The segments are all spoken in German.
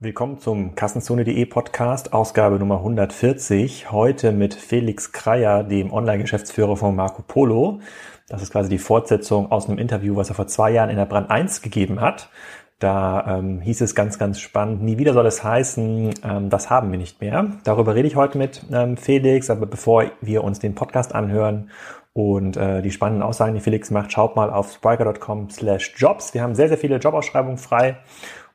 Willkommen zum Kassenzone.de Podcast, Ausgabe Nummer 140. Heute mit Felix Kreier, dem Online-Geschäftsführer von Marco Polo. Das ist quasi die Fortsetzung aus einem Interview, was er vor zwei Jahren in der Brand 1 gegeben hat. Da ähm, hieß es ganz, ganz spannend, nie wieder soll es heißen, ähm, das haben wir nicht mehr. Darüber rede ich heute mit ähm, Felix, aber bevor wir uns den Podcast anhören und äh, die spannenden Aussagen, die Felix macht, schaut mal auf spriker.com slash jobs. Wir haben sehr, sehr viele Jobausschreibungen frei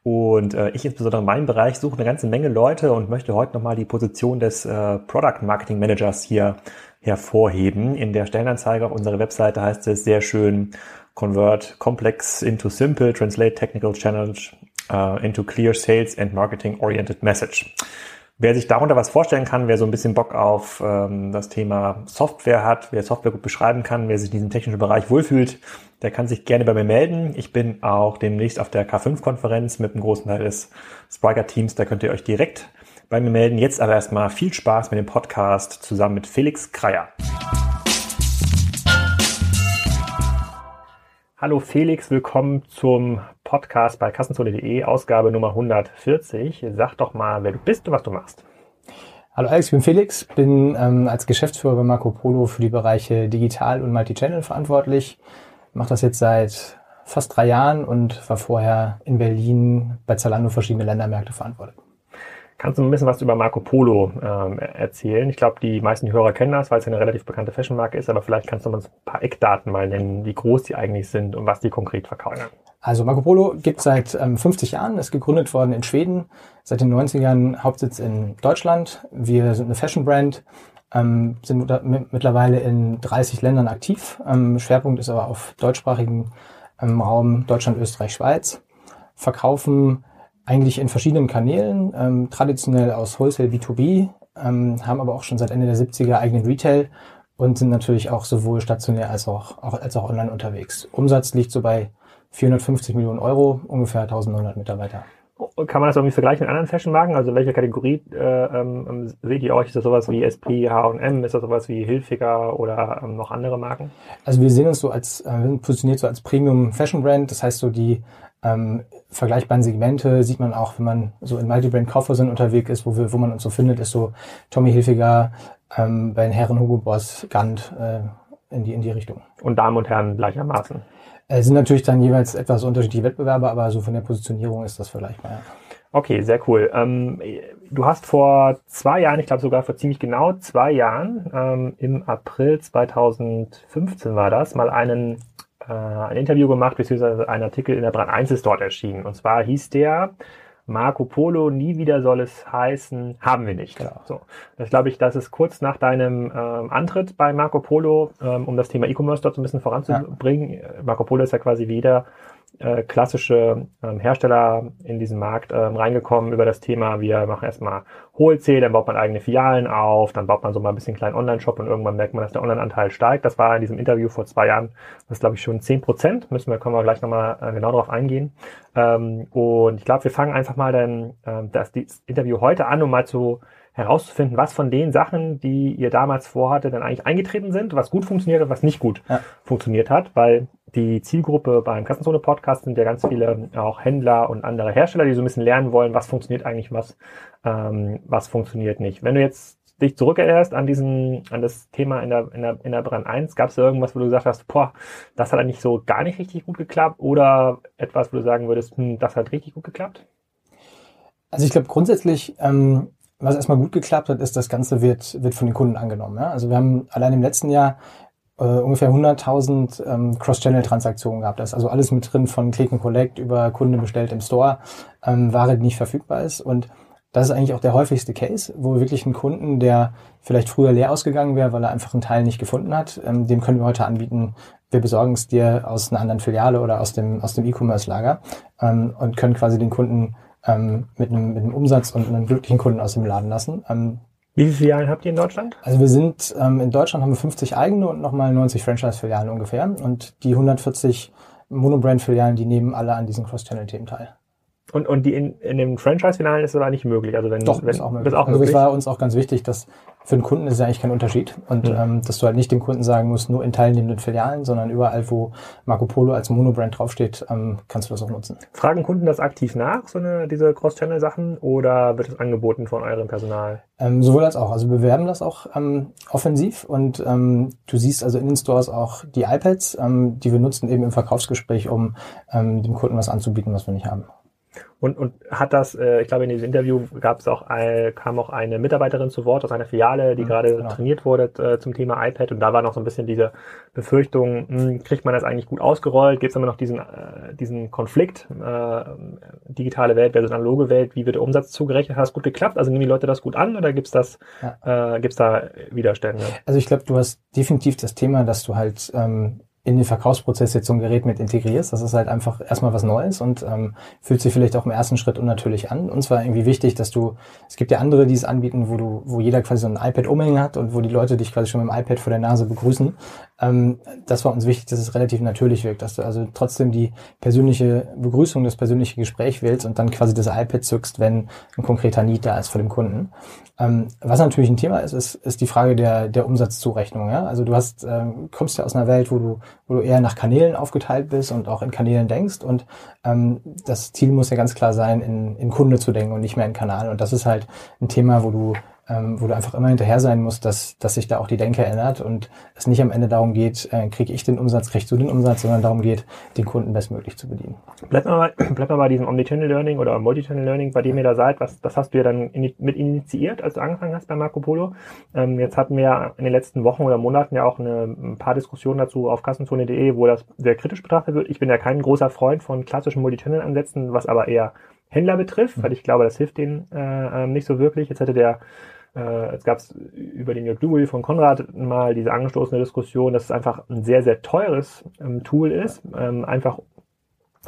und äh, ich insbesondere in meinem Bereich suche eine ganze Menge Leute und möchte heute nochmal die Position des äh, Product Marketing Managers hier hervorheben. In der Stellenanzeige auf unserer Webseite heißt es sehr schön Convert Complex into Simple, Translate Technical Challenge uh, into Clear Sales and Marketing Oriented Message. Wer sich darunter was vorstellen kann, wer so ein bisschen Bock auf ähm, das Thema Software hat, wer Software gut beschreiben kann, wer sich in diesem technischen Bereich wohlfühlt, der kann sich gerne bei mir melden. Ich bin auch demnächst auf der K5-Konferenz mit einem großen Teil des Spriker-Teams. Da könnt ihr euch direkt bei mir melden. Jetzt aber erstmal viel Spaß mit dem Podcast zusammen mit Felix Kreier. Hallo Felix, willkommen zum Podcast bei Kassenzone.de, Ausgabe Nummer 140. Sag doch mal, wer du bist und was du machst. Hallo Alex, ich bin Felix, bin ähm, als Geschäftsführer bei Marco Polo für die Bereiche Digital und Multichannel verantwortlich. Mache das jetzt seit fast drei Jahren und war vorher in Berlin bei Zalando verschiedene Ländermärkte verantwortlich. Kannst du ein bisschen was über Marco Polo ähm, erzählen? Ich glaube, die meisten Hörer kennen das, weil es eine relativ bekannte Fashionmarke ist, aber vielleicht kannst du uns ein paar Eckdaten mal nennen, wie groß die eigentlich sind und was die konkret verkaufen. Also Marco Polo gibt seit ähm, 50 Jahren, ist gegründet worden in Schweden, seit den 90ern Hauptsitz in Deutschland. Wir sind eine Fashion-Brand, ähm, sind mittlerweile in 30 Ländern aktiv. Ähm, Schwerpunkt ist aber auf deutschsprachigen ähm, Raum Deutschland, Österreich, Schweiz. Verkaufen eigentlich in verschiedenen Kanälen, ähm, traditionell aus Wholesale B2B, ähm, haben aber auch schon seit Ende der 70er eigenen Retail und sind natürlich auch sowohl stationär als auch, auch, als auch online unterwegs. Umsatz liegt so bei 450 Millionen Euro, ungefähr 1900 Mitarbeiter. Kann man das irgendwie vergleichen mit anderen Fashion-Marken? Also welche Kategorie äh, ähm, seht ihr euch? Ist das sowas wie SP, H&M? Ist das sowas wie Hilfiger oder ähm, noch andere Marken? Also wir sehen uns so als, äh, positioniert so als Premium Fashion Brand. Das heißt so die ähm, vergleichbaren Segmente sieht man auch, wenn man so in Multibrand Kaufhäusern unterwegs ist, wo, wir, wo man uns so findet, ist so Tommy Hilfiger, ähm, bei den Herren Hugo Boss, Gant, äh, in die, in die Richtung. Und Damen und Herren gleichermaßen? Es äh, sind natürlich dann jeweils etwas unterschiedliche Wettbewerber, aber so von der Positionierung ist das vergleichbar. Ja. Okay, sehr cool. Ähm, du hast vor zwei Jahren, ich glaube sogar vor ziemlich genau zwei Jahren, ähm, im April 2015 war das, mal einen äh, ein Interview gemacht, beziehungsweise ein Artikel in der Brand 1 ist dort erschienen. Und zwar hieß der Marco Polo, nie wieder soll es heißen, haben wir nicht. Genau. So, das glaube ich, das ist kurz nach deinem ähm, Antritt bei Marco Polo, ähm, um das Thema E-Commerce dort so ein bisschen voranzubringen. Ja. Marco Polo ist ja quasi wieder äh, klassische ähm, Hersteller in diesen Markt ähm, reingekommen über das Thema, wir machen erstmal Wholesale, dann baut man eigene Filialen auf, dann baut man so mal ein bisschen kleinen Online-Shop und irgendwann merkt man, dass der Online-Anteil steigt. Das war in diesem Interview vor zwei Jahren, das glaube ich schon zehn Prozent, müssen wir, können wir gleich nochmal äh, genau darauf eingehen. Ähm, und ich glaube, wir fangen einfach mal dann äh, das, das Interview heute an, um mal zu herauszufinden, was von den Sachen, die ihr damals vorhatte, dann eigentlich eingetreten sind, was gut funktioniert und was nicht gut ja. funktioniert hat, weil die Zielgruppe beim Kassenzone Podcast sind ja ganz viele auch Händler und andere Hersteller, die so ein bisschen lernen wollen, was funktioniert eigentlich, was, ähm, was funktioniert nicht. Wenn du jetzt dich zurückerinnerst an diesen, an das Thema in der, in der, in der Brand 1, gab es irgendwas, wo du gesagt hast, boah, das hat eigentlich so gar nicht richtig gut geklappt oder etwas, wo du sagen würdest, hm, das hat richtig gut geklappt? Also ich glaube grundsätzlich, ähm, was erstmal gut geklappt hat, ist, das Ganze wird, wird von den Kunden angenommen. Ja? Also wir haben allein im letzten Jahr äh, ungefähr 100.000 ähm, Cross-Channel-Transaktionen gehabt. Das ist also alles mit drin von Click and Collect über Kunde bestellt im Store, ähm, Ware, die nicht verfügbar ist. Und das ist eigentlich auch der häufigste Case, wo wirklich ein Kunden, der vielleicht früher leer ausgegangen wäre, weil er einfach einen Teil nicht gefunden hat, ähm, dem können wir heute anbieten, wir besorgen es dir aus einer anderen Filiale oder aus dem, aus dem E-Commerce-Lager ähm, und können quasi den Kunden ähm, mit, einem, mit einem Umsatz und einem glücklichen Kunden aus dem Laden lassen. Ähm, wie viele Filialen habt ihr in Deutschland? Also wir sind ähm, in Deutschland haben wir 50 eigene und nochmal 90 Franchise-Filialen ungefähr. Und die 140 Monobrand-Filialen, die nehmen alle an diesen Cross-Channel-Themen teil. Und, und die in, in dem Franchise-Finalen ist es aber nicht möglich. Also wenn, Doch, wenn, ist auch möglich. Ist auch also möglich. es war uns auch ganz wichtig, dass für den Kunden ist ja eigentlich kein Unterschied. Und Mhm. ähm, dass du halt nicht dem Kunden sagen musst, nur in teilnehmenden Filialen, sondern überall, wo Marco Polo als Monobrand draufsteht, ähm, kannst du das auch nutzen. Fragen Kunden das aktiv nach, so eine, diese Cross-Channel-Sachen, oder wird es angeboten von eurem Personal? Ähm, sowohl als auch. Also wir bewerben das auch ähm, offensiv und ähm, du siehst also in den Stores auch die iPads, ähm, die wir nutzen eben im Verkaufsgespräch, um ähm, dem Kunden was anzubieten, was wir nicht haben. Und, und hat das, äh, ich glaube, in diesem Interview gab es auch, ein, kam auch eine Mitarbeiterin zu Wort aus einer Filiale, die Mhm, gerade genau. trainiert wurde äh, zum Thema iPad. Und da war noch so ein bisschen diese Befürchtung, hm, kriegt man das eigentlich gut ausgerollt? Gibt es immer noch diesen, äh, diesen Konflikt, äh, digitale Welt versus analoge Welt? Wie wird der Umsatz zugerechnet? Hat das gut geklappt? Also nehmen die Leute das gut an oder gibt's das, äh, gibt's da Widerstände? Also ich glaube, du hast definitiv das Thema, dass du halt ähm, in den Verkaufsprozess jetzt so ein Gerät mit integrierst. Das ist halt einfach erstmal was Neues und ähm, fühlt sich vielleicht auch im ersten Schritt unnatürlich an. Uns war irgendwie wichtig, dass du, es gibt ja andere, die es anbieten, wo du, wo jeder quasi so ein iPad umhängen hat und wo die Leute dich quasi schon mit dem iPad vor der Nase begrüßen. Ähm, das war uns wichtig, dass es relativ natürlich wirkt, dass du also trotzdem die persönliche Begrüßung, das persönliche Gespräch wählst und dann quasi das iPad zückst, wenn ein konkreter Need da ist vor dem Kunden. Ähm, was natürlich ein Thema ist, ist, ist die Frage der, der Umsatzzurechnung. Ja? Also du hast, ähm, kommst ja aus einer Welt, wo du, wo du eher nach Kanälen aufgeteilt bist und auch in Kanälen denkst. Und ähm, das Ziel muss ja ganz klar sein, in, in Kunde zu denken und nicht mehr in Kanal. Und das ist halt ein Thema, wo du ähm, wo du einfach immer hinterher sein musst, dass, dass sich da auch die Denke ändert und es nicht am Ende darum geht, äh, kriege ich den Umsatz, kriegst du den Umsatz, sondern darum geht, den Kunden bestmöglich zu bedienen. Bleibt mal, bleibt mal bei diesem Omnichannel Learning oder Multichannel Learning, bei dem ihr da seid. Was, das hast du ja dann in, mit initiiert, als du angefangen hast bei Marco Polo. Ähm, jetzt hatten wir ja in den letzten Wochen oder Monaten ja auch eine, ein paar Diskussionen dazu auf kassenzone.de, wo das sehr kritisch betrachtet wird. Ich bin ja kein großer Freund von klassischen Multichannel-Ansätzen, was aber eher Händler betrifft, weil ich glaube, das hilft denen äh, ähm, nicht so wirklich. Jetzt hätte der äh, jetzt gab es über den Dubuy von Konrad mal diese angestoßene Diskussion, dass es einfach ein sehr, sehr teures ähm, Tool ist. Ähm, einfach,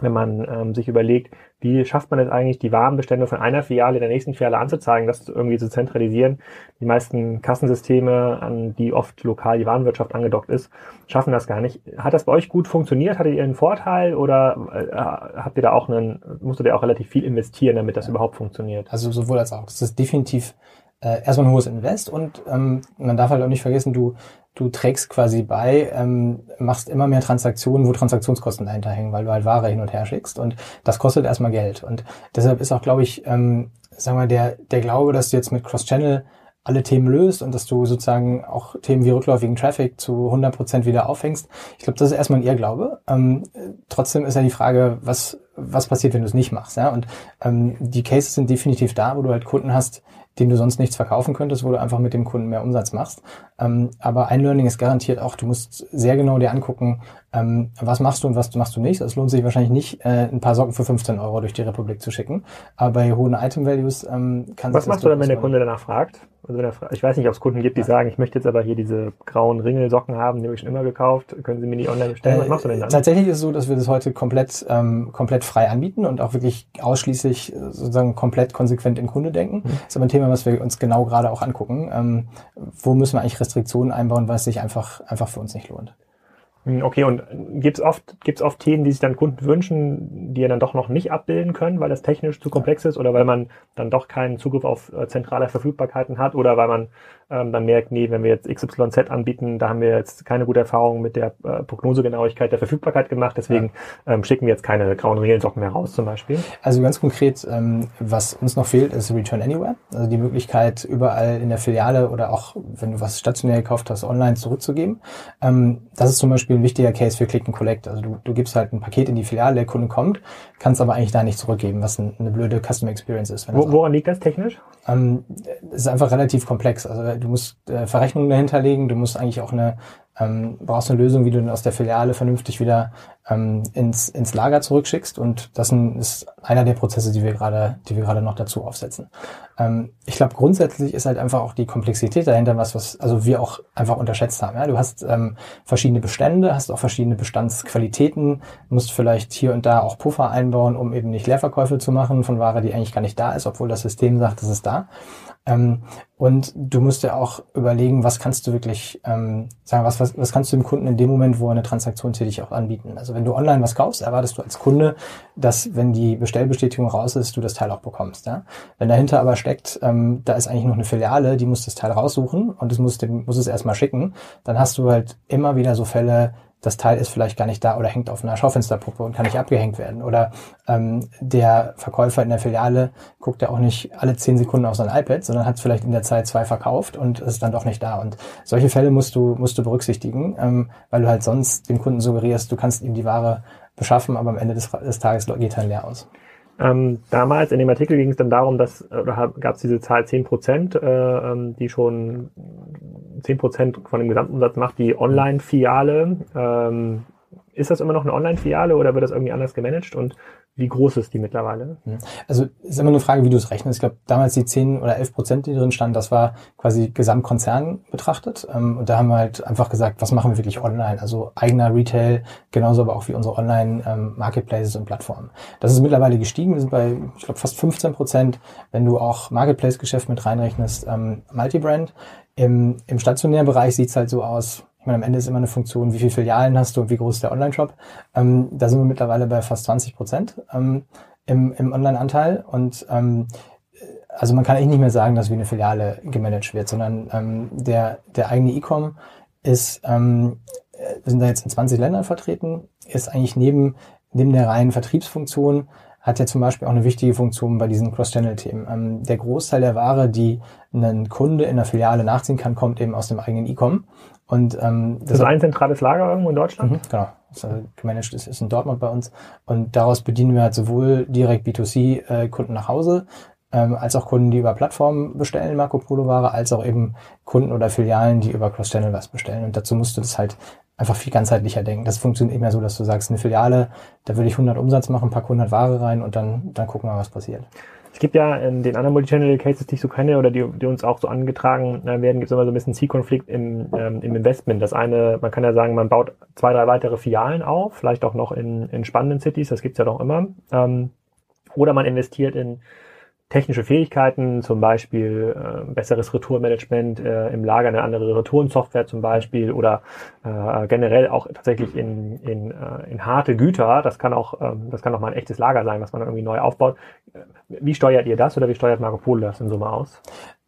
wenn man ähm, sich überlegt, wie schafft man es eigentlich, die Warenbestände von einer Filiale der nächsten Filiale anzuzeigen, das irgendwie zu zentralisieren. Die meisten Kassensysteme, an die oft lokal die Warenwirtschaft angedockt ist, schaffen das gar nicht. Hat das bei euch gut funktioniert? Hattet ihr einen Vorteil oder äh, habt ihr da auch einen, musstet ihr auch relativ viel investieren, damit das überhaupt funktioniert? Also sowohl als auch. Das ist definitiv äh, erstmal ein hohes Invest und ähm, man darf halt auch nicht vergessen, du, du trägst quasi bei, ähm, machst immer mehr Transaktionen, wo Transaktionskosten dahinter hängen, weil du halt Ware hin und her schickst und das kostet erstmal Geld. Und deshalb ist auch, glaube ich, ähm, sagen wir, der, der Glaube, dass du jetzt mit Cross-Channel alle Themen löst und dass du sozusagen auch Themen wie rückläufigen Traffic zu 100 Prozent wieder auffängst. Ich glaube, das ist erstmal ein Irrglaube. Ähm, trotzdem ist ja die Frage, was, was passiert, wenn du es nicht machst. Ja? Und ähm, die Cases sind definitiv da, wo du halt Kunden hast, denen du sonst nichts verkaufen könntest, wo du einfach mit dem Kunden mehr Umsatz machst. Ähm, aber ein Learning ist garantiert auch, du musst sehr genau dir angucken, ähm, was machst du und was machst du nicht. Es lohnt sich wahrscheinlich nicht, äh, ein paar Socken für 15 Euro durch die Republik zu schicken. Aber bei hohen Item-Values ähm, kann Was sich das machst du dann, wenn der Kunde danach fragt? Also ich weiß nicht, ob es Kunden gibt, die sagen, ich möchte jetzt aber hier diese grauen Ringelsocken haben, die habe ich schon immer gekauft. Können Sie mir die online bestellen? Was Äh, machst du denn dann? Tatsächlich ist es so, dass wir das heute komplett, ähm, komplett frei anbieten und auch wirklich ausschließlich äh, sozusagen komplett konsequent in Kunde denken. Mhm. Das ist aber ein Thema, was wir uns genau gerade auch angucken. Ähm, wo müssen wir eigentlich Restriktionen einbauen, weil es sich einfach, einfach für uns nicht lohnt. Hm, Okay, und gibt es oft, gibt's oft Themen, die sich dann Kunden wünschen, die ihr dann doch noch nicht abbilden können, weil das technisch zu komplex ist oder weil man dann doch keinen Zugriff auf äh, zentrale Verfügbarkeiten hat oder weil man ähm, dann merkt, nee, wenn wir jetzt XYZ anbieten, da haben wir jetzt keine gute Erfahrung mit der äh, Prognosegenauigkeit der Verfügbarkeit gemacht, deswegen ähm, schicken wir jetzt keine grauen Regelsocken mehr raus zum Beispiel. Also ganz konkret, ähm, was uns noch fehlt, ist Return Anywhere. Also die Möglichkeit, überall in der Filiale oder auch, wenn du was stationär gekauft hast, online zurückzugeben. Ähm, das ist zum Beispiel ein wichtiger Case für Click and Collect. Also du, du gibst halt ein Paket in die Filiale, der Kunde kommt, kannst aber eigentlich da nicht zurückgeben, was ein, eine blöde Customer Experience ist. Wo, woran liegt das technisch? ähm, es ist einfach relativ komplex. Also du musst äh, Verrechnungen dahinter legen, du musst eigentlich auch eine, ähm, brauchst eine Lösung, wie du dann aus der Filiale vernünftig wieder ähm, ins, ins Lager zurückschickst. Und das ist einer der Prozesse, die wir gerade, die wir gerade noch dazu aufsetzen. Ähm, ich glaube, grundsätzlich ist halt einfach auch die Komplexität dahinter was, was also wir auch einfach unterschätzt haben. Ja? Du hast ähm, verschiedene Bestände, hast auch verschiedene Bestandsqualitäten, musst vielleicht hier und da auch Puffer einbauen, um eben nicht Leerverkäufe zu machen von Ware, die eigentlich gar nicht da ist, obwohl das System sagt, es ist da. Ähm, und du musst ja auch überlegen, was kannst du wirklich ähm, sagen, was, was, was kannst du dem Kunden in dem Moment, wo eine Transaktion tätig auch anbieten. Also wenn du online was kaufst, erwartest du als Kunde, dass wenn die Bestellbestätigung raus ist, du das Teil auch bekommst. Ja? Wenn dahinter aber steckt, ähm, da ist eigentlich noch eine Filiale, die muss das Teil raussuchen und es muss, muss es erstmal schicken, dann hast du halt immer wieder so Fälle, das Teil ist vielleicht gar nicht da oder hängt auf einer Schaufensterpuppe und kann nicht abgehängt werden. Oder ähm, der Verkäufer in der Filiale guckt ja auch nicht alle zehn Sekunden auf sein iPad, sondern hat vielleicht in der Zeit zwei verkauft und ist dann doch nicht da. Und solche Fälle musst du, musst du berücksichtigen, ähm, weil du halt sonst dem Kunden suggerierst, du kannst ihm die Ware beschaffen, aber am Ende des, des Tages geht er leer aus. Ähm, damals in dem Artikel ging es dann darum, dass oder gab es diese Zahl 10 Prozent, äh, ähm, die schon 10 Prozent von dem Gesamtumsatz macht, die Online-Filiale. Ähm, ist das immer noch eine Online-Filiale oder wird das irgendwie anders gemanagt? Und wie groß ist die mittlerweile? Mhm. Also ist immer eine Frage, wie du es rechnest. Ich glaube, damals die 10 oder 11 Prozent, die drin standen, das war quasi Gesamtkonzern betrachtet. Ähm, und da haben wir halt einfach gesagt, was machen wir wirklich online? Also eigener Retail, genauso aber auch wie unsere Online-Marketplaces ähm, und Plattformen. Das ist mittlerweile gestiegen. Wir sind bei, ich glaube, fast 15 Prozent. Wenn du auch Marketplace-Geschäft mit reinrechnest, ähm, Multibrand. Im, Im stationären Bereich sieht's halt so aus, ich meine, am Ende ist immer eine Funktion, wie viele Filialen hast du und wie groß ist der Online-Shop. Ähm, da sind wir mittlerweile bei fast 20 Prozent ähm, im, im Online-Anteil. Und ähm, also man kann eigentlich nicht mehr sagen, dass wie eine Filiale gemanagt wird, sondern ähm, der, der eigene E-Com ist, ähm, wir sind da jetzt in 20 Ländern vertreten, ist eigentlich neben, neben der reinen Vertriebsfunktion hat ja zum Beispiel auch eine wichtige Funktion bei diesen Cross-Channel-Themen. Ähm, der Großteil der Ware, die ein Kunde in der Filiale nachziehen kann, kommt eben aus dem eigenen E-Com. Und ähm, das, ist ein zentrales Lager irgendwo in Deutschland? Mhm, genau. Das ist, also gemanagt ist, ist in Dortmund bei uns. Und daraus bedienen wir halt sowohl direkt B2C-Kunden äh, nach Hause, ähm, als auch Kunden, die über Plattformen bestellen, Marco Polo Ware, als auch eben Kunden oder Filialen, die über Cross-Channel was bestellen. Und dazu musst du das halt einfach viel ganzheitlicher denken. Das funktioniert mehr so, dass du sagst, eine Filiale, da würde ich 100 Umsatz machen, pack 100 Ware rein und dann, dann gucken wir, was passiert. Es gibt ja in den anderen Multichannel-Cases, die ich so kenne oder die, die uns auch so angetragen äh, werden, gibt es immer so ein bisschen Zielkonflikt im, ähm, im Investment. Das eine, man kann ja sagen, man baut zwei, drei weitere Filialen auf, vielleicht auch noch in, in spannenden Cities, das gibt's ja doch immer. Ähm, oder man investiert in technische Fähigkeiten, zum Beispiel äh, besseres Retourenmanagement äh, im Lager, eine andere Retourensoftware zum Beispiel oder äh, generell auch tatsächlich in, in, äh, in harte Güter. Das kann auch ähm, das kann auch mal ein echtes Lager sein, was man irgendwie neu aufbaut. Wie steuert ihr das oder wie steuert Marco Polo das in Summe aus?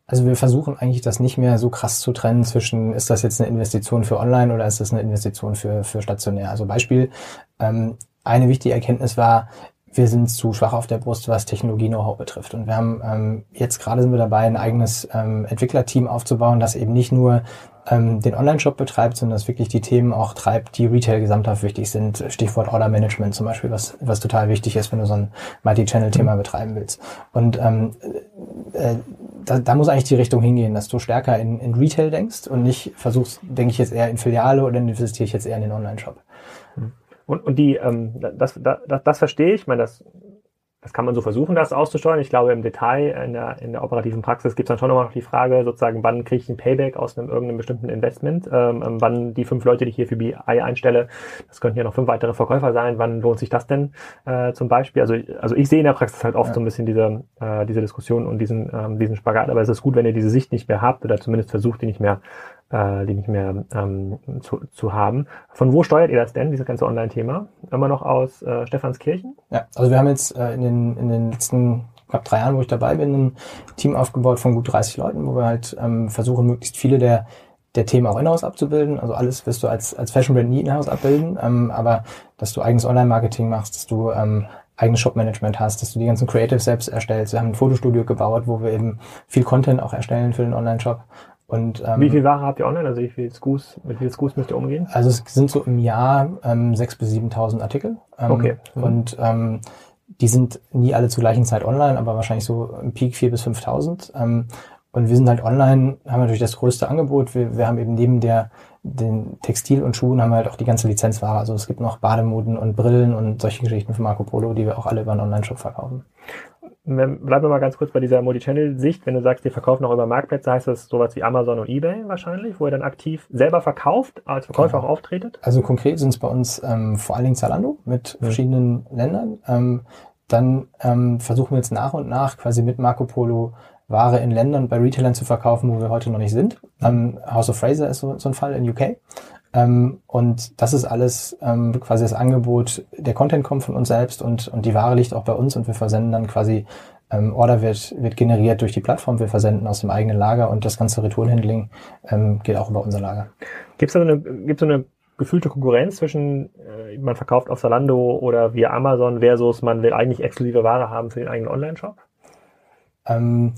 Also wir versuchen eigentlich das nicht mehr so krass zu trennen zwischen, ist das jetzt eine Investition für online oder ist das eine Investition für, für stationär. Also Beispiel, ähm, eine wichtige Erkenntnis war, wir sind zu schwach auf der Brust, was Technologie-Know-how betrifft. Und wir haben ähm, jetzt gerade sind wir dabei, ein eigenes ähm, Entwicklerteam aufzubauen, das eben nicht nur ähm, den Online-Shop betreibt, sondern das wirklich die Themen auch treibt, die Retail gesamthaft wichtig sind. Stichwort Order Management zum Beispiel, was, was total wichtig ist, wenn du so ein Multi-Channel-Thema mhm. betreiben willst. Und ähm, äh, da, da muss eigentlich die Richtung hingehen, dass du stärker in, in Retail denkst und nicht versuchst, denke ich jetzt eher in Filiale oder investiere ich jetzt eher in den Online-Shop. Und, und die, ähm, das, das, das verstehe ich. Ich meine, das, das kann man so versuchen, das auszusteuern. Ich glaube, im Detail, in der, in der operativen Praxis gibt es dann schon immer noch die Frage, sozusagen, wann kriege ich ein Payback aus einem irgendeinem bestimmten Investment? Ähm, ähm wann die fünf Leute, die ich hier für BI einstelle, das könnten ja noch fünf weitere Verkäufer sein, wann lohnt sich das denn äh, zum Beispiel? Also, also ich sehe in der Praxis halt oft ja. so ein bisschen diese, äh, diese Diskussion und diesen, ähm, diesen Spagat, aber es ist gut, wenn ihr diese Sicht nicht mehr habt oder zumindest versucht, die nicht mehr äh, die nicht mehr ähm, zu, zu haben. Von wo steuert ihr das denn, dieses ganze Online-Thema? Immer noch aus äh, Stephanskirchen? Ja, also wir haben jetzt äh, in, den, in den letzten knapp drei Jahren, wo ich dabei bin, ein Team aufgebaut von gut 30 Leuten, wo wir halt ähm, versuchen, möglichst viele der der Themen auch in-house abzubilden. Also alles wirst du als, als Fashion Brand nie in-house abbilden, ähm, aber dass du eigenes Online-Marketing machst, dass du ähm, eigenes Shop-Management hast, dass du die ganzen Creatives selbst erstellst. Wir haben ein Fotostudio gebaut, wo wir eben viel Content auch erstellen für den Online-Shop und, ähm, wie viel Ware habt ihr online? Also wie viel Screws, mit wie viel Screws müsst ihr umgehen? Also es sind so im Jahr ähm, 6.000 bis 7.000 Artikel. Ähm, okay. Mhm. Und ähm, die sind nie alle zur gleichen Zeit online, aber wahrscheinlich so im Peak 4.000 bis 5.000. Ähm, und wir sind halt online, haben natürlich das größte Angebot. Wir, wir haben eben neben der den Textil und Schuhen haben wir halt auch die ganze Lizenzware. Also es gibt noch Bademoden und Brillen und solche Geschichten von Marco Polo, die wir auch alle über einen Online-Shop verkaufen. Bleiben wir mal ganz kurz bei dieser Multichannel-Sicht. Wenn du sagst, ihr verkauft noch über Marktplätze, heißt das sowas wie Amazon und Ebay wahrscheinlich, wo ihr dann aktiv selber verkauft, als Verkäufer genau. auch auftretet? Also konkret sind es bei uns ähm, vor allen Dingen Zalando mit mhm. verschiedenen Ländern. Ähm, dann ähm, versuchen wir jetzt nach und nach quasi mit Marco Polo Ware in Ländern bei Retailern zu verkaufen, wo wir heute noch nicht sind. Ähm, House of Fraser ist so, so ein Fall in UK. Ähm, und das ist alles ähm, quasi das Angebot. Der Content kommt von uns selbst und, und die Ware liegt auch bei uns und wir versenden dann quasi ähm, Order wird, wird generiert durch die Plattform. Wir versenden aus dem eigenen Lager und das ganze Retourenhandling ähm, geht auch über unser Lager. Gibt es da so eine, gibt's so eine gefühlte Konkurrenz zwischen, äh, man verkauft auf Zalando oder via Amazon versus man will eigentlich exklusive Ware haben für den eigenen Online-Shop? Ähm,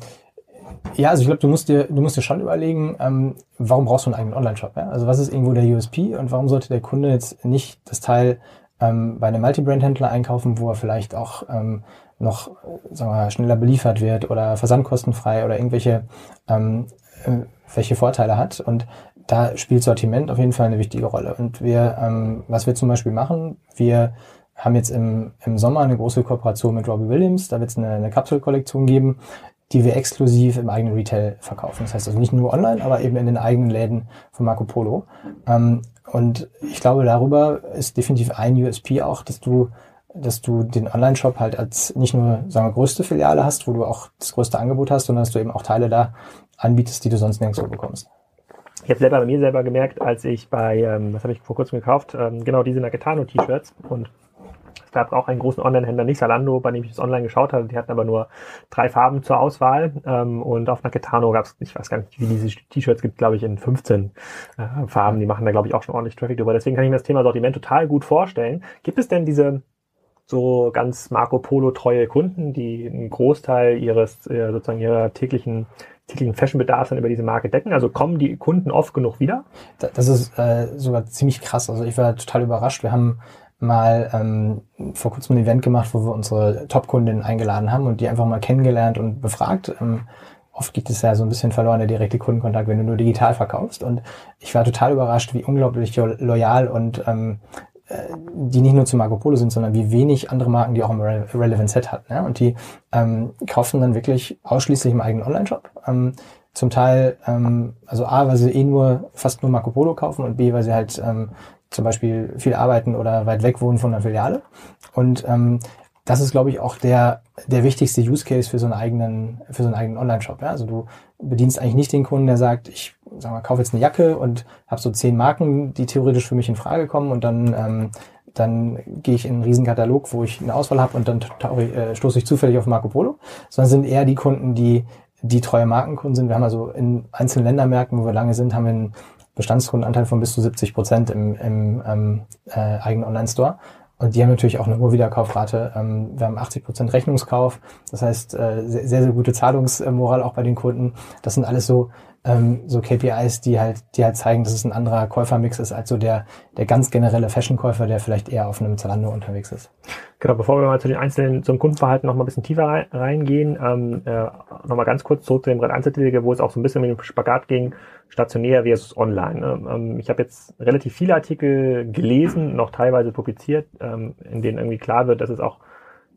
ja, also ich glaube, du musst dir, du musst dir schon überlegen, ähm, warum brauchst du einen eigenen Online-Shop? Ja? Also was ist irgendwo der USP und warum sollte der Kunde jetzt nicht das Teil ähm, bei einem Multi-Brand-Händler einkaufen, wo er vielleicht auch ähm, noch sagen wir, schneller beliefert wird oder versandkostenfrei oder irgendwelche ähm, äh, welche Vorteile hat. Und da spielt Sortiment auf jeden Fall eine wichtige Rolle. Und wir, ähm, was wir zum Beispiel machen, wir haben jetzt im, im Sommer eine große Kooperation mit Robbie Williams. Da wird es eine, eine Kapselkollektion geben, die wir exklusiv im eigenen Retail verkaufen. Das heißt also nicht nur online, aber eben in den eigenen Läden von Marco Polo. Ähm, und ich glaube, darüber ist definitiv ein USP auch, dass du dass du den Online-Shop halt als nicht nur, sagen wir, größte Filiale hast, wo du auch das größte Angebot hast, sondern dass du eben auch Teile da anbietest, die du sonst nirgendwo bekommst. Ich habe selber bei mir selber gemerkt, als ich bei, ähm, was habe ich vor kurzem gekauft, ähm, genau diese Naketano-T-Shirts und es gab auch einen großen Online-Händler, nicht Salando, bei dem ich das online geschaut habe. Die hatten aber nur drei Farben zur Auswahl. Ähm, und auf Naketano gab es, ich weiß gar nicht, wie diese T-Shirts gibt, glaube ich, in 15 äh, Farben. Die machen da, glaube ich, auch schon ordentlich Traffic drüber. Deswegen kann ich mir das Thema Sortiment total gut vorstellen. Gibt es denn diese so ganz Marco Polo treue Kunden, die einen Großteil ihres äh, sozusagen ihrer täglichen täglichen Fashionbedarf dann über diese Marke decken? Also kommen die Kunden oft genug wieder? Das ist äh, sogar ziemlich krass. Also ich war total überrascht. Wir haben mal ähm, vor kurzem ein Event gemacht, wo wir unsere Top-Kundinnen eingeladen haben und die einfach mal kennengelernt und befragt. Ähm, oft gibt es ja so ein bisschen verloren der direkte Kundenkontakt, wenn du nur digital verkaufst. Und ich war total überrascht, wie unglaublich loyal und ähm, äh, die nicht nur zu Marco Polo sind, sondern wie wenig andere Marken, die auch im Re Relevant Set hatten. Ja? Und die ähm, kaufen dann wirklich ausschließlich im eigenen Online-Shop. Ähm, zum Teil, ähm, also A, weil sie eh nur fast nur Marco Polo kaufen und B, weil sie halt ähm, zum Beispiel viel arbeiten oder weit weg wohnen von der Filiale. Und ähm, das ist, glaube ich, auch der, der wichtigste Use Case für so einen eigenen, für so einen eigenen Online-Shop. Ja? Also du bedienst eigentlich nicht den Kunden, der sagt, ich sag mal, kaufe jetzt eine Jacke und habe so zehn Marken, die theoretisch für mich in Frage kommen und dann ähm, dann gehe ich in einen Riesenkatalog, wo ich eine Auswahl habe und dann äh, stoße ich zufällig auf Marco Polo, sondern sind eher die Kunden, die die treue Markenkunden sind. Wir haben also in einzelnen Ländermärkten, wo wir lange sind, haben wir einen Bestandskundenanteil von bis zu 70 Prozent im, im ähm, äh, eigenen Online-Store. Und die haben natürlich auch eine hohe Wiederkaufrate. Ähm, wir haben 80 Prozent Rechnungskauf. Das heißt, äh, sehr, sehr gute Zahlungsmoral auch bei den Kunden. Das sind alles so ähm, so KPIs, die halt, die halt zeigen, dass es ein anderer Käufermix ist als so der, der ganz generelle Fashion-Käufer, der vielleicht eher auf einem Zalando unterwegs ist. Genau, bevor wir mal zu den einzelnen, zum Kundenverhalten noch mal ein bisschen tiefer reingehen, ähm, äh, noch mal ganz kurz zurück zu dem Brand wo es auch so ein bisschen mit dem Spagat ging, stationär versus online. Ne? Ähm, ich habe jetzt relativ viele Artikel gelesen, noch teilweise publiziert, ähm, in denen irgendwie klar wird, dass es auch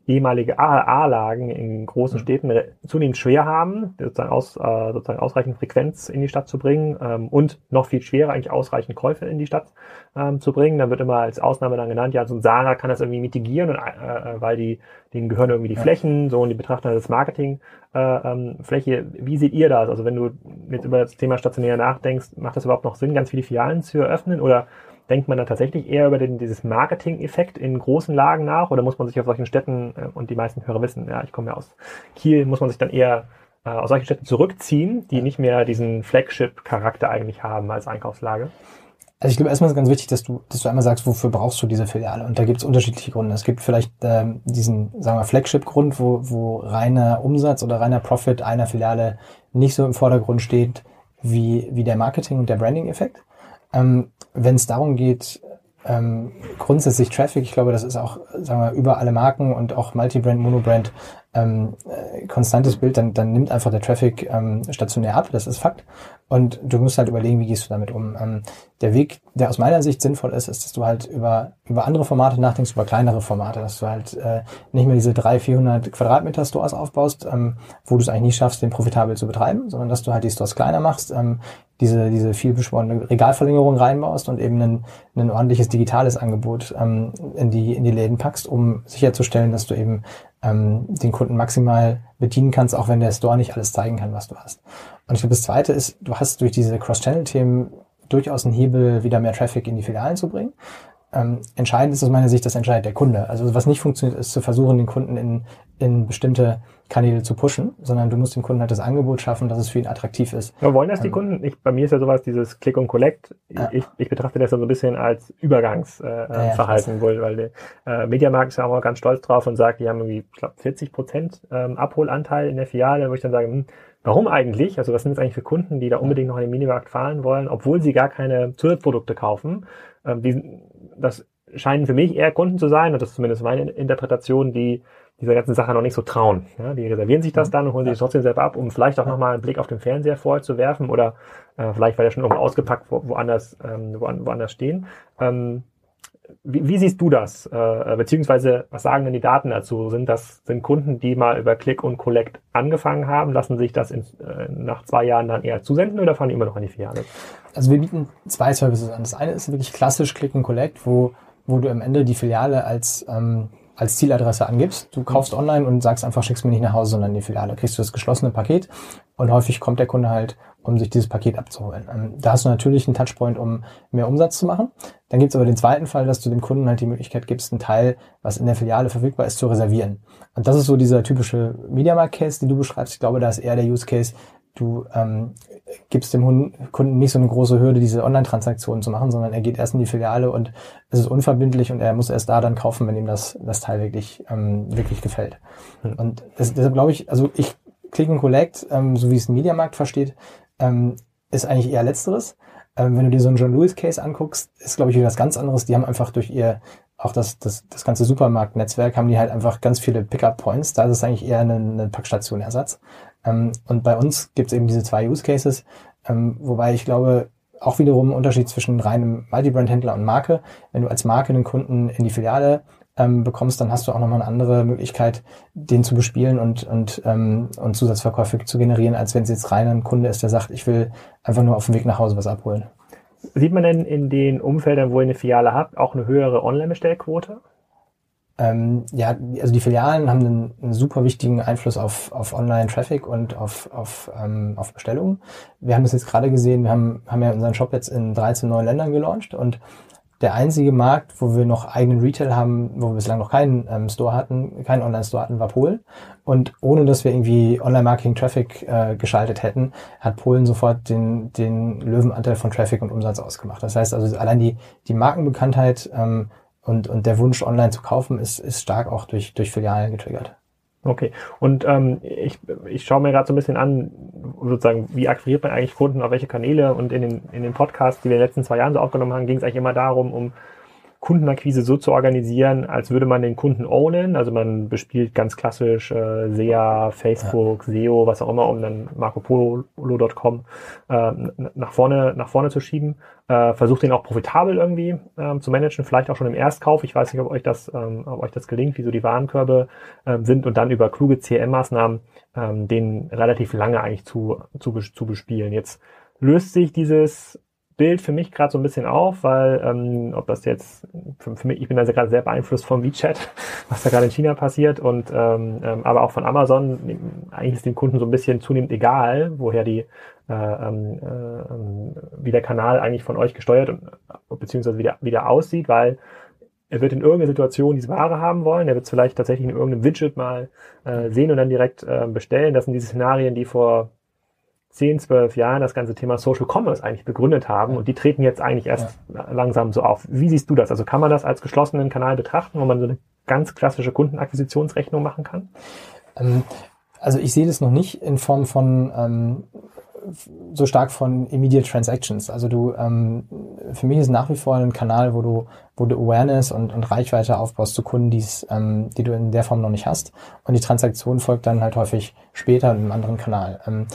ehemalige AAA-Lagen in großen mhm. Städten zunehmend schwer haben, sozusagen, aus, äh, sozusagen ausreichend Frequenz in die Stadt zu bringen ähm, und noch viel schwerer eigentlich ausreichend Käufe in die Stadt ähm, zu bringen. Dann wird immer als Ausnahme dann genannt, ja, so ein Sarah kann das irgendwie mitigieren, und, äh, äh weil die, denen gehören irgendwie die ja. Flächen, so und die betrachten das Marketing äh, ähm, Fläche. Wie seht ihr das? Also wenn du jetzt über das Thema stationär nachdenkst, macht das überhaupt noch Sinn, ganz viele Filialen zu eröffnen oder denkt man da tatsächlich eher über den, dieses Marketing-Effekt in großen Lagen nach oder muss man sich auf solchen Städten, äh, und die meisten Hörer wissen, ja, ich komme ja aus Kiel, muss man sich dann eher äh, aus solchen Städten zurückziehen, die nicht mehr diesen Flagship-Charakter eigentlich haben als Einkaufslage? Also ich glaube, erstmal ist ganz wichtig, dass du, dass du einmal sagst, wofür brauchst du diese Filiale? Und da gibt es unterschiedliche Gründe. Es gibt vielleicht ähm, diesen, sagen wir, Flagship-Grund, wo, wo reiner Umsatz oder reiner Profit einer Filiale nicht so im Vordergrund steht wie, wie der Marketing- und der Branding-Effekt. Ähm, Wenn es darum geht, ähm, grundsätzlich Traffic, ich glaube, das ist auch, sagen wir, über alle Marken und auch Multibrand, Monobrand ähm, äh, konstantes Bild, dann, dann nimmt einfach der Traffic ähm, stationär ab, das ist Fakt. Und du musst halt überlegen, wie gehst du damit um. Ähm, der Weg, der aus meiner Sicht sinnvoll ist, ist, dass du halt über, über andere Formate nachdenkst, über kleinere Formate, dass du halt äh, nicht mehr diese 300, 400 Quadratmeter Stores aufbaust, ähm, wo du es eigentlich nicht schaffst, den profitabel zu betreiben, sondern dass du halt die Stores kleiner machst, ähm, diese, diese vielbeschworene Regalverlängerung reinbaust und eben ein, ein ordentliches digitales Angebot ähm, in, die, in die Läden packst, um sicherzustellen, dass du eben ähm, den Kunden maximal bedienen kannst, auch wenn der Store nicht alles zeigen kann, was du hast. Und ich glaube, das Zweite ist, du hast durch diese Cross-Channel-Themen durchaus einen Hebel, wieder mehr Traffic in die Filialen zu bringen. Ähm, entscheidend ist aus meiner Sicht, das entscheidet der Kunde. Also was nicht funktioniert, ist zu versuchen, den Kunden in, in bestimmte Kanäle zu pushen, sondern du musst dem Kunden halt das Angebot schaffen, dass es für ihn attraktiv ist. Ja, wollen das die ähm, Kunden? Ich, bei mir ist ja sowas, dieses Click und Collect. Ja. Ich, ich betrachte das dann so ein bisschen als Übergangsverhalten, äh, ja, wohl, weil der äh, Mediamarkt ist ja auch ganz stolz drauf und sagt, die haben irgendwie, ich glaube, 40 Prozent ähm, Abholanteil in der Filiale, wo ich dann sage, hm, Warum eigentlich? Also was sind es eigentlich für Kunden, die da unbedingt noch in den Minimarkt fahren wollen, obwohl sie gar keine Zusatzprodukte kaufen? Ähm, die, das scheinen für mich eher Kunden zu sein, und das ist zumindest meine Interpretation, die dieser ganzen Sache noch nicht so trauen. Ja, die reservieren sich das mhm. dann und holen sich trotzdem selber ab, um vielleicht auch nochmal einen Blick auf den Fernseher vorher zu werfen oder äh, vielleicht war der schon irgendwo ausgepackt, wo, woanders, ähm, woanders stehen. Ähm, wie, wie siehst du das? Äh, beziehungsweise, was sagen denn die Daten dazu? Sind das sind Kunden, die mal über Click und Collect angefangen haben, lassen sich das in, äh, nach zwei Jahren dann eher zusenden oder fahren die immer noch an die Filiale? Also wir bieten zwei Services an. Das eine ist wirklich klassisch Click und Collect, wo, wo du am Ende die Filiale als ähm, als Zieladresse angibst. Du kaufst online und sagst einfach, schickst mir nicht nach Hause, sondern in die Filiale. Kriegst du das geschlossene Paket und häufig kommt der Kunde halt, um sich dieses Paket abzuholen. Ähm, da hast du natürlich einen Touchpoint, um mehr Umsatz zu machen. Dann gibt's aber den zweiten Fall, dass du dem Kunden halt die Möglichkeit gibst, einen Teil, was in der Filiale verfügbar ist, zu reservieren. Und das ist so dieser typische Mediamarkt-Case, den du beschreibst. Ich glaube, da ist eher der Use Case, du ähm, gibst dem Kunden nicht so eine große Hürde, diese Online-Transaktionen zu machen, sondern er geht erst in die Filiale und es ist unverbindlich und er muss erst da dann kaufen, wenn ihm das, das Teil wirklich, ähm, wirklich gefällt. Mhm. Und das, deshalb glaube ich, also ich Click and Collect, ähm, so wie es ein Mediamarkt versteht, ähm, ist eigentlich eher letzteres. Ähm, wenn du dir so einen John Lewis Case anguckst, ist glaube ich wieder was ganz anderes. Die haben einfach durch ihr auch das, das, das ganze Supermarktnetzwerk haben die halt einfach ganz viele Pickup Points. Da ist es eigentlich eher eine Packstation-Ersatz. Ähm, und bei uns gibt es eben diese zwei Use Cases, ähm, wobei ich glaube, auch wiederum ein Unterschied zwischen reinem Multibrand-Händler und Marke. Wenn du als Marke den Kunden in die Filiale ähm, bekommst, dann hast du auch nochmal eine andere Möglichkeit, den zu bespielen und, und, ähm, und Zusatzverkäufe zu generieren, als wenn es jetzt rein ein Kunde ist, der sagt, ich will einfach nur auf dem Weg nach Hause was abholen. Sieht man denn in den Umfeldern, wo ihr eine Filiale habt, auch eine höhere Online-Bestellquote? Ähm, ja, also die Filialen haben einen, einen super wichtigen Einfluss auf, auf Online-Traffic und auf, auf, ähm, auf Bestellungen. Wir haben das jetzt gerade gesehen, wir haben, haben ja unseren Shop jetzt in 13 neuen Ländern gelauncht und der einzige Markt, wo wir noch eigenen Retail haben, wo wir bislang noch keinen ähm, Store hatten, keinen Online-Store hatten, war Polen. Und ohne dass wir irgendwie Online-Marketing-Traffic äh, geschaltet hätten, hat Polen sofort den, den Löwenanteil von Traffic und Umsatz ausgemacht. Das heißt also, allein die, die Markenbekanntheit ähm, und, und der Wunsch, online zu kaufen, ist, ist stark auch durch, durch Filialen getriggert. Okay. Und ähm, ich, ich schaue mir gerade so ein bisschen an, sozusagen, wie akquiriert man eigentlich Kunden, auf welche Kanäle und in den, in den Podcasts, die wir in den letzten zwei Jahren so aufgenommen haben, ging es eigentlich immer darum, um Kundenakquise so zu organisieren, als würde man den Kunden ownen. Also man bespielt ganz klassisch äh, SEA, Facebook, ja. SEO, was auch immer, um dann marcopolo.com äh, nach vorne nach vorne zu schieben. Äh, versucht den auch profitabel irgendwie ähm, zu managen, vielleicht auch schon im Erstkauf. Ich weiß nicht, ob euch das ähm, ob euch das gelingt, wie so die Warenkörbe ähm, sind und dann über kluge CM-Maßnahmen ähm, den relativ lange eigentlich zu, zu, zu bespielen. Jetzt löst sich dieses Bild für mich gerade so ein bisschen auf, weil ähm, ob das jetzt für, für mich, ich bin also gerade sehr beeinflusst vom WeChat, was da gerade in China passiert und ähm, ähm, aber auch von Amazon. Eigentlich ist dem Kunden so ein bisschen zunehmend egal, woher die äh, ähm, äh, wie der Kanal eigentlich von euch gesteuert und beziehungsweise wie der, wie der aussieht, weil er wird in irgendeiner Situation diese Ware haben wollen, er wird es vielleicht tatsächlich in irgendeinem Widget mal äh, sehen und dann direkt äh, bestellen. Das sind diese Szenarien, die vor 10, 12 Jahren das ganze Thema Social Commerce eigentlich begründet haben und die treten jetzt eigentlich erst ja. langsam so auf. Wie siehst du das? Also kann man das als geschlossenen Kanal betrachten, wo man so eine ganz klassische Kundenakquisitionsrechnung machen kann? Ähm, also ich sehe das noch nicht in Form von ähm, so stark von immediate transactions. Also du, ähm, für mich ist nach wie vor ein Kanal, wo du, wo du Awareness und, und Reichweite aufbaust zu Kunden, die's, ähm, die du in der Form noch nicht hast. Und die Transaktion folgt dann halt häufig später in einem anderen Kanal. Ähm,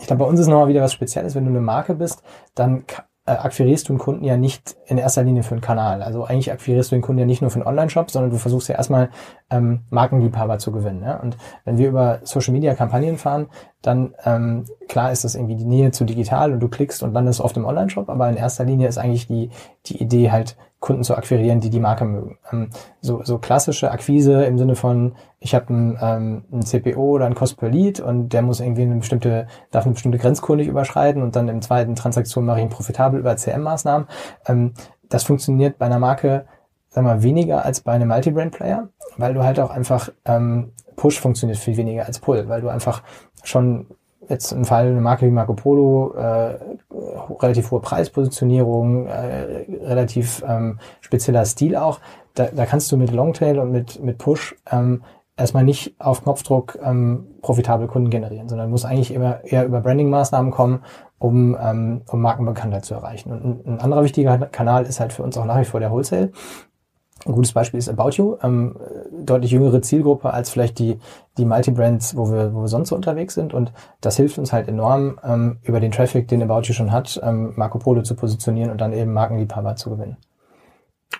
ich glaube, bei uns ist nochmal wieder was Spezielles. Wenn du eine Marke bist, dann äh, akquirierst du einen Kunden ja nicht in erster Linie für einen Kanal. Also eigentlich akquirierst du den Kunden ja nicht nur für einen Online-Shop, sondern du versuchst ja erstmal ähm, Markenliebhaber zu gewinnen. Ja? Und wenn wir über Social-Media-Kampagnen fahren, dann ähm, klar ist das irgendwie die Nähe zu digital und du klickst und landest auf dem Online-Shop, aber in erster Linie ist eigentlich die, die Idee halt, Kunden zu akquirieren, die die Marke mögen. Ähm, so, so klassische Akquise im Sinne von, ich habe ein, ähm, ein CPO oder ein Cost per Lead und der muss irgendwie eine bestimmte, darf eine bestimmte Grenzkurve nicht überschreiten und dann im zweiten Transaktion mache ich ihn profitabel über CM-Maßnahmen. Ähm, das funktioniert bei einer Marke, wir mal, weniger als bei einem Multi-Brand-Player, weil du halt auch einfach ähm, Push funktioniert viel weniger als Pull, weil du einfach schon jetzt im Fall eine Marke wie Marco Polo, äh, relativ hohe Preispositionierung, äh, relativ ähm, spezieller Stil auch, da, da kannst du mit Longtail und mit, mit Push ähm, erstmal nicht auf Knopfdruck ähm, profitable Kunden generieren, sondern muss eigentlich immer eher über Branding-Maßnahmen kommen, um, ähm, um Markenbekanntheit zu erreichen. Und ein, ein anderer wichtiger Kanal ist halt für uns auch nach wie vor der Wholesale. Ein gutes Beispiel ist About You, ähm, deutlich jüngere Zielgruppe als vielleicht die, die Multi-Brands, wo wir, wo wir sonst so unterwegs sind. Und das hilft uns halt enorm, ähm, über den Traffic, den About You schon hat, ähm, Marco Polo zu positionieren und dann eben Markenliebhaber zu gewinnen.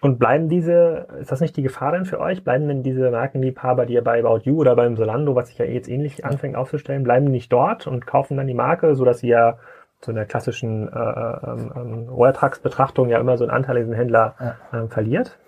Und bleiben diese, ist das nicht die Gefahr denn für euch? Bleiben denn diese Markenliebhaber, die ihr bei About You oder beim Solando, was sich ja jetzt ähnlich anfängt aufzustellen, bleiben die nicht dort und kaufen dann die Marke, so dass sie ja zu einer klassischen äh, ähm, ähm, Rohrtragsbetrachtung ja immer so einen Anteil in diesen Händler äh, verliert?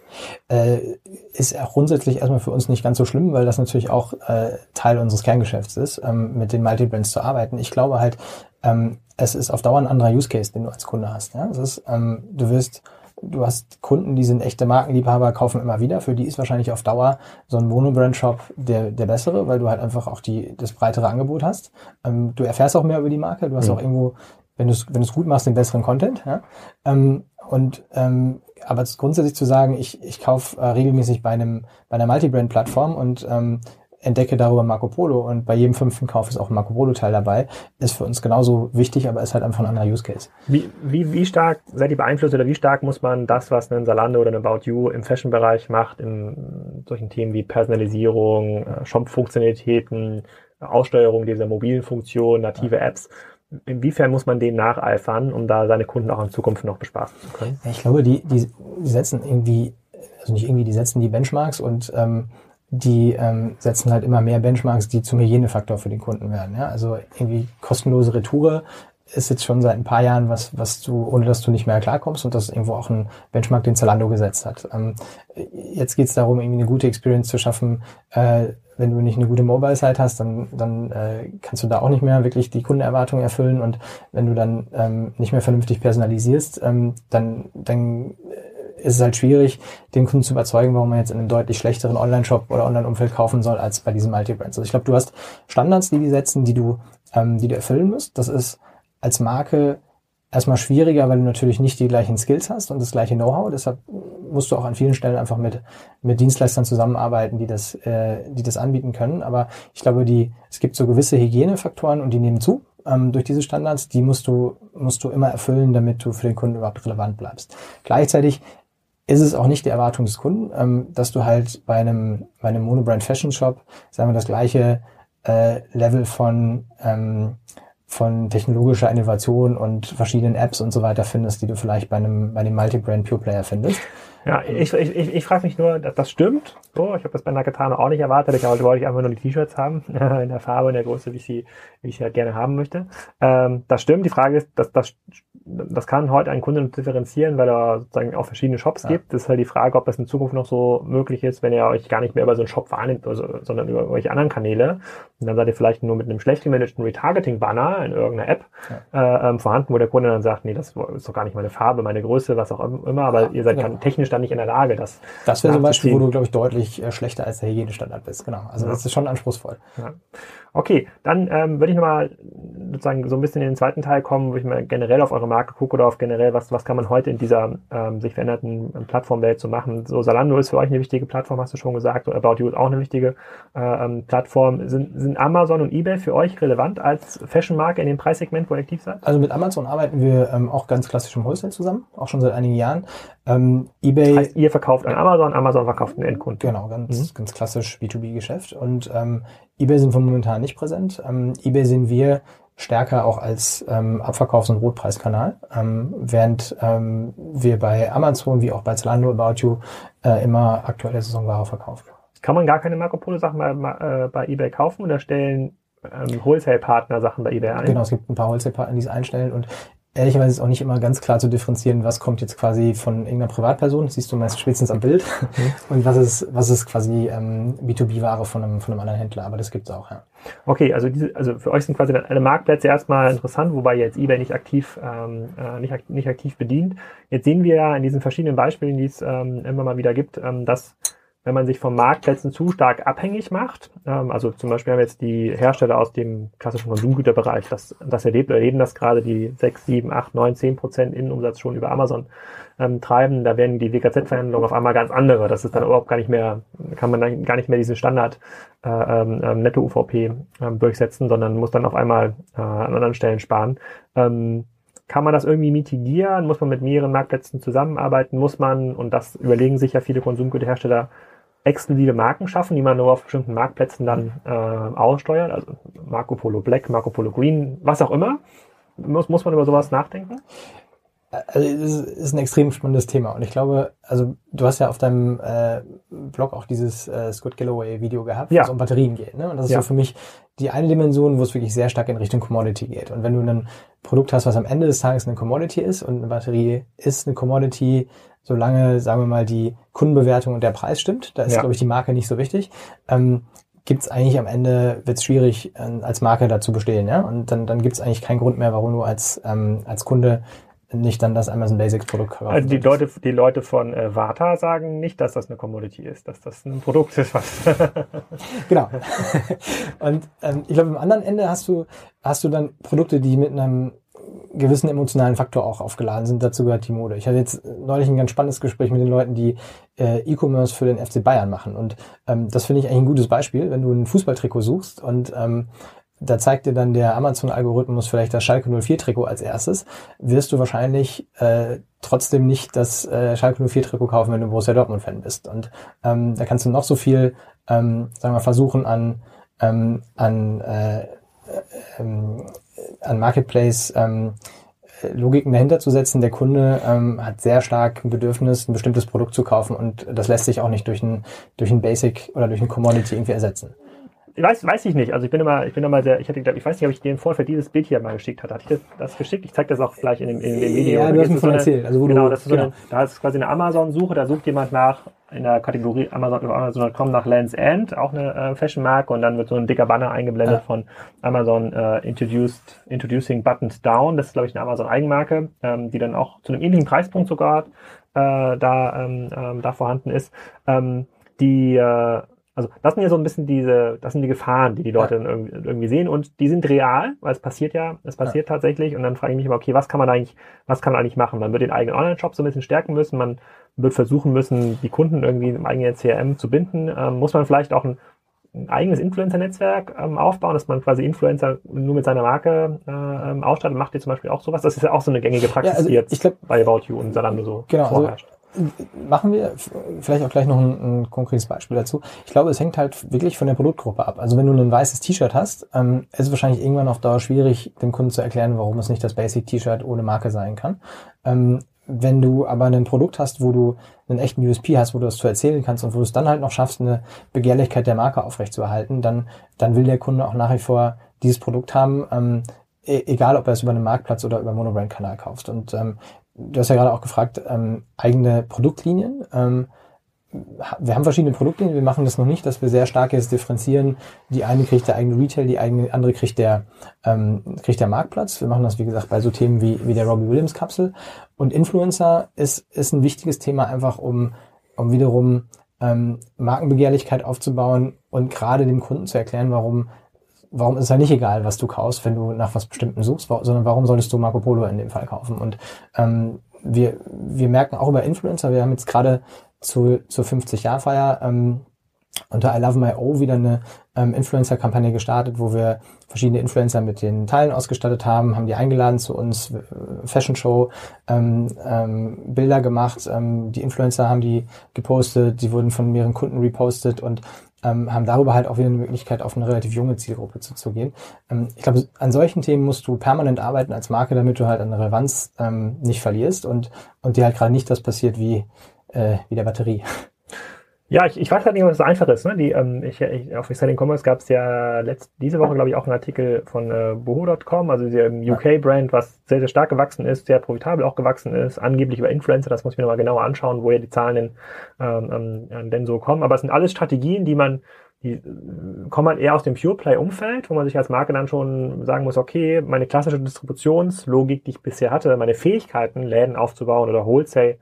Äh, ist auch grundsätzlich erstmal für uns nicht ganz so schlimm, weil das natürlich auch äh, Teil unseres Kerngeschäfts ist, ähm, mit den Multibrands zu arbeiten. Ich glaube halt, ähm, es ist auf Dauer ein anderer Use Case, den du als Kunde hast. Ja? Es ist, ähm, du wirst du hast Kunden, die sind echte Markenliebhaber, kaufen immer wieder. Für die ist wahrscheinlich auf Dauer so ein Monobrand-Shop der, der bessere, weil du halt einfach auch die, das breitere Angebot hast. Ähm, du erfährst auch mehr über die Marke. Du hast mhm. auch irgendwo, wenn du es wenn du's gut machst, den besseren Content. Ja? Ähm, und ähm, aber grundsätzlich zu sagen, ich, ich kaufe äh, regelmäßig bei einem bei einer Multibrand-Plattform und ähm, entdecke darüber Marco Polo und bei jedem fünften Kauf ist auch ein Marco Polo Teil dabei, ist für uns genauso wichtig, aber ist halt einfach ein anderer Use Case. Wie, wie, wie stark seid ihr beeinflusst oder wie stark muss man das, was ein Salando oder ein About You im Fashion-Bereich macht, in solchen Themen wie Personalisierung, äh, Shop-Funktionalitäten, Aussteuerung dieser mobilen Funktionen, native Apps, inwiefern muss man denen nacheifern, um da seine Kunden auch in Zukunft noch bespaßen zu können? Ich glaube, die, die, die setzen irgendwie, also nicht irgendwie, die setzen die Benchmarks und ähm, die ähm, setzen halt immer mehr Benchmarks, die zum Hygienefaktor für den Kunden werden. Ja? Also irgendwie kostenlose Retoure ist jetzt schon seit ein paar Jahren was, was du, ohne dass du nicht mehr klarkommst und das ist irgendwo auch ein Benchmark, den Zalando gesetzt hat. Ähm, jetzt geht es darum, irgendwie eine gute Experience zu schaffen. Äh, wenn du nicht eine gute Mobile-Site hast, dann, dann äh, kannst du da auch nicht mehr wirklich die Kundenerwartungen erfüllen und wenn du dann ähm, nicht mehr vernünftig personalisierst, ähm, dann, dann ist es halt schwierig, den Kunden zu überzeugen, warum man jetzt in einem deutlich schlechteren Online-Shop oder Online-Umfeld kaufen soll, als bei diesen Multi-Brands. Also ich glaube, du hast Standards, die die setzen, die du, ähm, die du erfüllen musst. Das ist als Marke erstmal schwieriger, weil du natürlich nicht die gleichen Skills hast und das gleiche Know-how. Deshalb musst du auch an vielen Stellen einfach mit, mit Dienstleistern zusammenarbeiten, die das, äh, die das anbieten können. Aber ich glaube, die, es gibt so gewisse Hygienefaktoren und die nehmen zu ähm, durch diese Standards. Die musst du, musst du immer erfüllen, damit du für den Kunden überhaupt relevant bleibst. Gleichzeitig ist es auch nicht die Erwartung des Kunden, ähm, dass du halt bei einem, bei einem Monobrand Fashion Shop, sagen wir, das gleiche äh, Level von, ähm, von technologischer Innovation und verschiedenen Apps und so weiter findest, die du vielleicht bei einem, bei einem Multi-Brand Pure Player findest. Ja, ich, ich, ich, ich frage mich nur, das stimmt. So, ich habe das bei Nakatano auch nicht erwartet. Ich wollte ich einfach nur die T-Shirts haben, in der Farbe, in der Größe, wie ich sie, wie ich sie halt gerne haben möchte. Ähm, das stimmt. Die Frage ist, dass das das kann heute ein Kunde differenzieren, weil er sozusagen auch verschiedene Shops ja. gibt. Das ist halt die Frage, ob das in Zukunft noch so möglich ist, wenn ihr euch gar nicht mehr über so einen Shop wahrnimmt, also, sondern über irgendwelche anderen Kanäle. Und dann seid ihr vielleicht nur mit einem schlecht gemanagten Retargeting-Banner in irgendeiner App ja. äh, ähm, vorhanden, wo der Kunde dann sagt, nee, das ist doch gar nicht meine Farbe, meine Größe, was auch immer, aber ja, ihr seid genau. technisch dann nicht in der Lage, das Das wäre zum Beispiel, wo du, glaube ich, deutlich äh, schlechter als der Hygienestandard bist. Genau. Also das ist schon anspruchsvoll. Okay, dann ähm, würde ich nochmal sozusagen so ein bisschen in den zweiten Teil kommen, wo ich mal generell auf eure Marke gucke oder auf generell, was, was kann man heute in dieser ähm, sich veränderten ähm, Plattformwelt so machen. So Salando ist für euch eine wichtige Plattform, hast du schon gesagt, About You ist auch eine wichtige äh, ähm, Plattform. Sind, sind Amazon und eBay für euch relevant als Fashion-Marke in dem Preissegment, wo ihr aktiv seid? Also mit Amazon arbeiten wir ähm, auch ganz klassisch im Wholesale zusammen, auch schon seit einigen Jahren. Ähm, eBay. Heißt, ihr verkauft an Amazon, Amazon verkauft an Endkunden. Genau, ganz, mhm. ganz klassisch B2B-Geschäft. Und ähm, eBay sind wir momentan nicht präsent. Ähm, eBay sehen wir stärker auch als ähm, Abverkaufs- und Rotpreiskanal, ähm, während ähm, wir bei Amazon wie auch bei Zalando About You äh, immer aktuelle Saisonware verkaufen. Kann man gar keine Marco Polo Sachen bei, äh, bei eBay kaufen oder stellen ähm, Wholesale-Partner Sachen bei eBay ein? Genau, es gibt ein paar Wholesale-Partner, die es einstellen und ehrlicherweise ist auch nicht immer ganz klar zu differenzieren, was kommt jetzt quasi von irgendeiner Privatperson, das siehst du meist spätestens am Bild, mhm. und was ist, was ist quasi ähm, B2B-Ware von einem, von einem anderen Händler, aber das gibt's auch, ja. Okay, also diese, also für euch sind quasi alle Marktplätze erstmal interessant, wobei jetzt eBay nicht aktiv, ähm, äh, nicht, nicht aktiv bedient. Jetzt sehen wir ja in diesen verschiedenen Beispielen, die es ähm, immer mal wieder gibt, ähm, dass wenn man sich von Marktplätzen zu stark abhängig macht, ähm, also zum Beispiel haben jetzt die Hersteller aus dem klassischen Konsumgüterbereich, das, das erlebt, erleben das gerade, die 6, 7, 8, 9, 10 Prozent Innenumsatz schon über Amazon ähm, treiben, da werden die WKZ-Verhandlungen auf einmal ganz andere. Das ist dann überhaupt gar nicht mehr, kann man dann gar nicht mehr diesen Standard äh, ähm, ähm Netto-UVP ähm, durchsetzen, sondern muss dann auf einmal äh, an anderen Stellen sparen. Ähm, kann man das irgendwie mitigieren? Muss man mit mehreren Marktplätzen zusammenarbeiten? Muss man, und das überlegen sich ja viele Konsumgüterhersteller, exklusive Marken schaffen, die man nur auf bestimmten Marktplätzen dann äh, aussteuert, also Marco Polo Black, Marco Polo Green, was auch immer. Muss, muss man über sowas nachdenken? Also es ist ein extrem spannendes Thema und ich glaube, also du hast ja auf deinem äh, Blog auch dieses äh, Scott Galloway Video gehabt, ja. wo es um Batterien geht. Ne? Und das ist ja. so für mich die eine Dimension, wo es wirklich sehr stark in Richtung Commodity geht. Und wenn du ein Produkt hast, was am Ende des Tages eine Commodity ist und eine Batterie ist eine Commodity, solange, sagen wir mal, die Kundenbewertung und der Preis stimmt, da ist, ja. glaube ich, die Marke nicht so wichtig, ähm, gibt es eigentlich am Ende, wird es schwierig, äh, als Marke dazu bestehen. Ja? Und dann, dann gibt es eigentlich keinen Grund mehr, warum du als, ähm, als Kunde nicht dann das Amazon Basics Produkt kaufen. Also die Leute, die Leute von äh, Vata sagen nicht, dass das eine Commodity ist, dass das ein Produkt ist, was. genau. Und ähm, ich glaube, am anderen Ende hast du, hast du dann Produkte, die mit einem gewissen emotionalen Faktor auch aufgeladen sind. Dazu gehört die Mode. Ich hatte jetzt neulich ein ganz spannendes Gespräch mit den Leuten, die äh, E-Commerce für den FC Bayern machen. Und ähm, das finde ich eigentlich ein gutes Beispiel, wenn du ein Fußballtrikot suchst und ähm, da zeigt dir dann der Amazon-Algorithmus vielleicht das Schalke 04-Trikot als erstes, wirst du wahrscheinlich äh, trotzdem nicht das äh, Schalke 04-Trikot kaufen, wenn du Borussia Dortmund-Fan bist. Und ähm, da kannst du noch so viel, ähm, sagen wir, versuchen an, ähm, an, äh, ähm, an Marketplace ähm, Logiken dahinter zu setzen. Der Kunde ähm, hat sehr stark ein Bedürfnis, ein bestimmtes Produkt zu kaufen und das lässt sich auch nicht durch ein, durch ein Basic oder durch ein Commodity irgendwie ersetzen weiß, weiß ich nicht. Also ich bin immer, ich bin immer sehr, ich hatte, ich weiß nicht, ob ich dir im Vorfeld dieses Bild hier mal geschickt hatte. Hatte ich das, das geschickt? Ich zeige das auch gleich in dem, in dem Video. Ja, du hast mir von erzählt. Also genau, das ist so genau. eine, da ist quasi eine Amazon-Suche, da sucht jemand nach, in der Kategorie Amazon, Amazon.com nach Lens End, auch eine äh, Fashion-Marke, und dann wird so ein dicker Banner eingeblendet ja. von Amazon äh, Introduced, Introducing Buttons Down. Das ist, glaube ich, eine Amazon-Eigenmarke, ähm, die dann auch zu einem ähnlichen Preispunkt sogar äh, da, ähm, ähm, da vorhanden ist. Ähm, die äh, also das sind ja so ein bisschen diese, das sind die Gefahren, die die Leute ja. irgendwie, irgendwie, sehen und die sind real, weil es passiert ja, es passiert ja. tatsächlich und dann frage ich mich immer, okay, was kann man eigentlich, was kann man eigentlich machen? Man wird den eigenen Online-Shop so ein bisschen stärken müssen, man wird versuchen müssen, die Kunden irgendwie im eigenen CRM zu binden, ähm, muss man vielleicht auch ein, ein eigenes Influencer-Netzwerk ähm, aufbauen, dass man quasi Influencer nur mit seiner Marke äh, ähm, ausstattet. Macht ihr zum Beispiel auch sowas? Das ist ja auch so eine gängige Praxis, ja, also die jetzt ich glaub, bei About You und Zalando so genau, also vorherrscht. Also machen wir vielleicht auch gleich noch ein, ein, konkretes Beispiel dazu. Ich glaube, es hängt halt wirklich von der Produktgruppe ab. Also wenn du ein weißes T-Shirt hast, ähm, ist es wahrscheinlich irgendwann auf Dauer schwierig, dem Kunden zu erklären, warum es nicht das Basic-T-Shirt ohne Marke sein kann. Ähm, wenn du aber ein Produkt hast, wo du einen echten USP hast, wo du das zu erzählen kannst und wo du es dann halt noch schaffst, eine Begehrlichkeit der Marke aufrechtzuerhalten, dann, dann will der Kunde auch nach wie vor dieses Produkt haben, ähm, e-, egal ob er es über einen Marktplatz oder über Monobrand-Kanal kauft. Und ähm, du hast ja gerade auch gefragt, ähm, eigene Produktlinien. Ähm, wir haben verschiedene Produktlinien, wir machen das noch nicht, dass wir sehr stark jetzt differenzieren. Die eine kriegt der eigene Retail, die eigene, andere kriegt der, ähm, kriegt der Marktplatz. Wir machen das, wie gesagt, bei so Themen wie, wie der Robbie Williams Kapsel. Und Influencer ist, ist ein wichtiges Thema einfach, um, um wiederum ähm, Markenbegehrlichkeit aufzubauen und gerade dem Kunden zu erklären, warum warum ist es ja nicht egal, was du kaufst, wenn du nach was Bestimmten suchst, sondern warum solltest du Marco Polo in dem Fall kaufen? Und ähm, wir, wir merken auch über Influencer, wir haben jetzt gerade zu, zur 50-Jahr-Feier ähm, unter I Love My O wieder eine ähm, Influencer-Kampagne gestartet, wo wir verschiedene Influencer mit den Teilen ausgestattet haben, haben die eingeladen zu uns, äh, Fashion Show, ähm, ähm, Bilder gemacht, ähm, die Influencer haben die gepostet, die wurden von mehreren Kunden repostet und ähm, haben darüber halt auch wieder eine Möglichkeit, auf eine relativ junge Zielgruppe zuzugehen. Ähm, ich glaube, an solchen Themen musst du permanent arbeiten als Marke, damit du halt an Relevanz ähm, nicht verlierst und, und dir halt gerade nicht das passiert wie, äh, wie der Batterie. Ja, ich, ich weiß halt nicht, ob es so einfach ist. Ne? Die, ähm, ich, ich, auf Exciting Commerce gab es ja letzt, diese Woche, glaube ich, auch einen Artikel von äh, Boho.com, also dem UK-Brand, was sehr, sehr stark gewachsen ist, sehr profitabel auch gewachsen ist, angeblich über Influencer, das muss ich mir nochmal genauer anschauen, woher die Zahlen denn, ähm, ähm, denn so kommen. Aber es sind alles Strategien, die man die äh, kommen halt eher aus dem Pure Play Umfeld, wo man sich als Marke dann schon sagen muss, okay, meine klassische Distributionslogik, die ich bisher hatte, meine Fähigkeiten, Läden aufzubauen oder Wholesale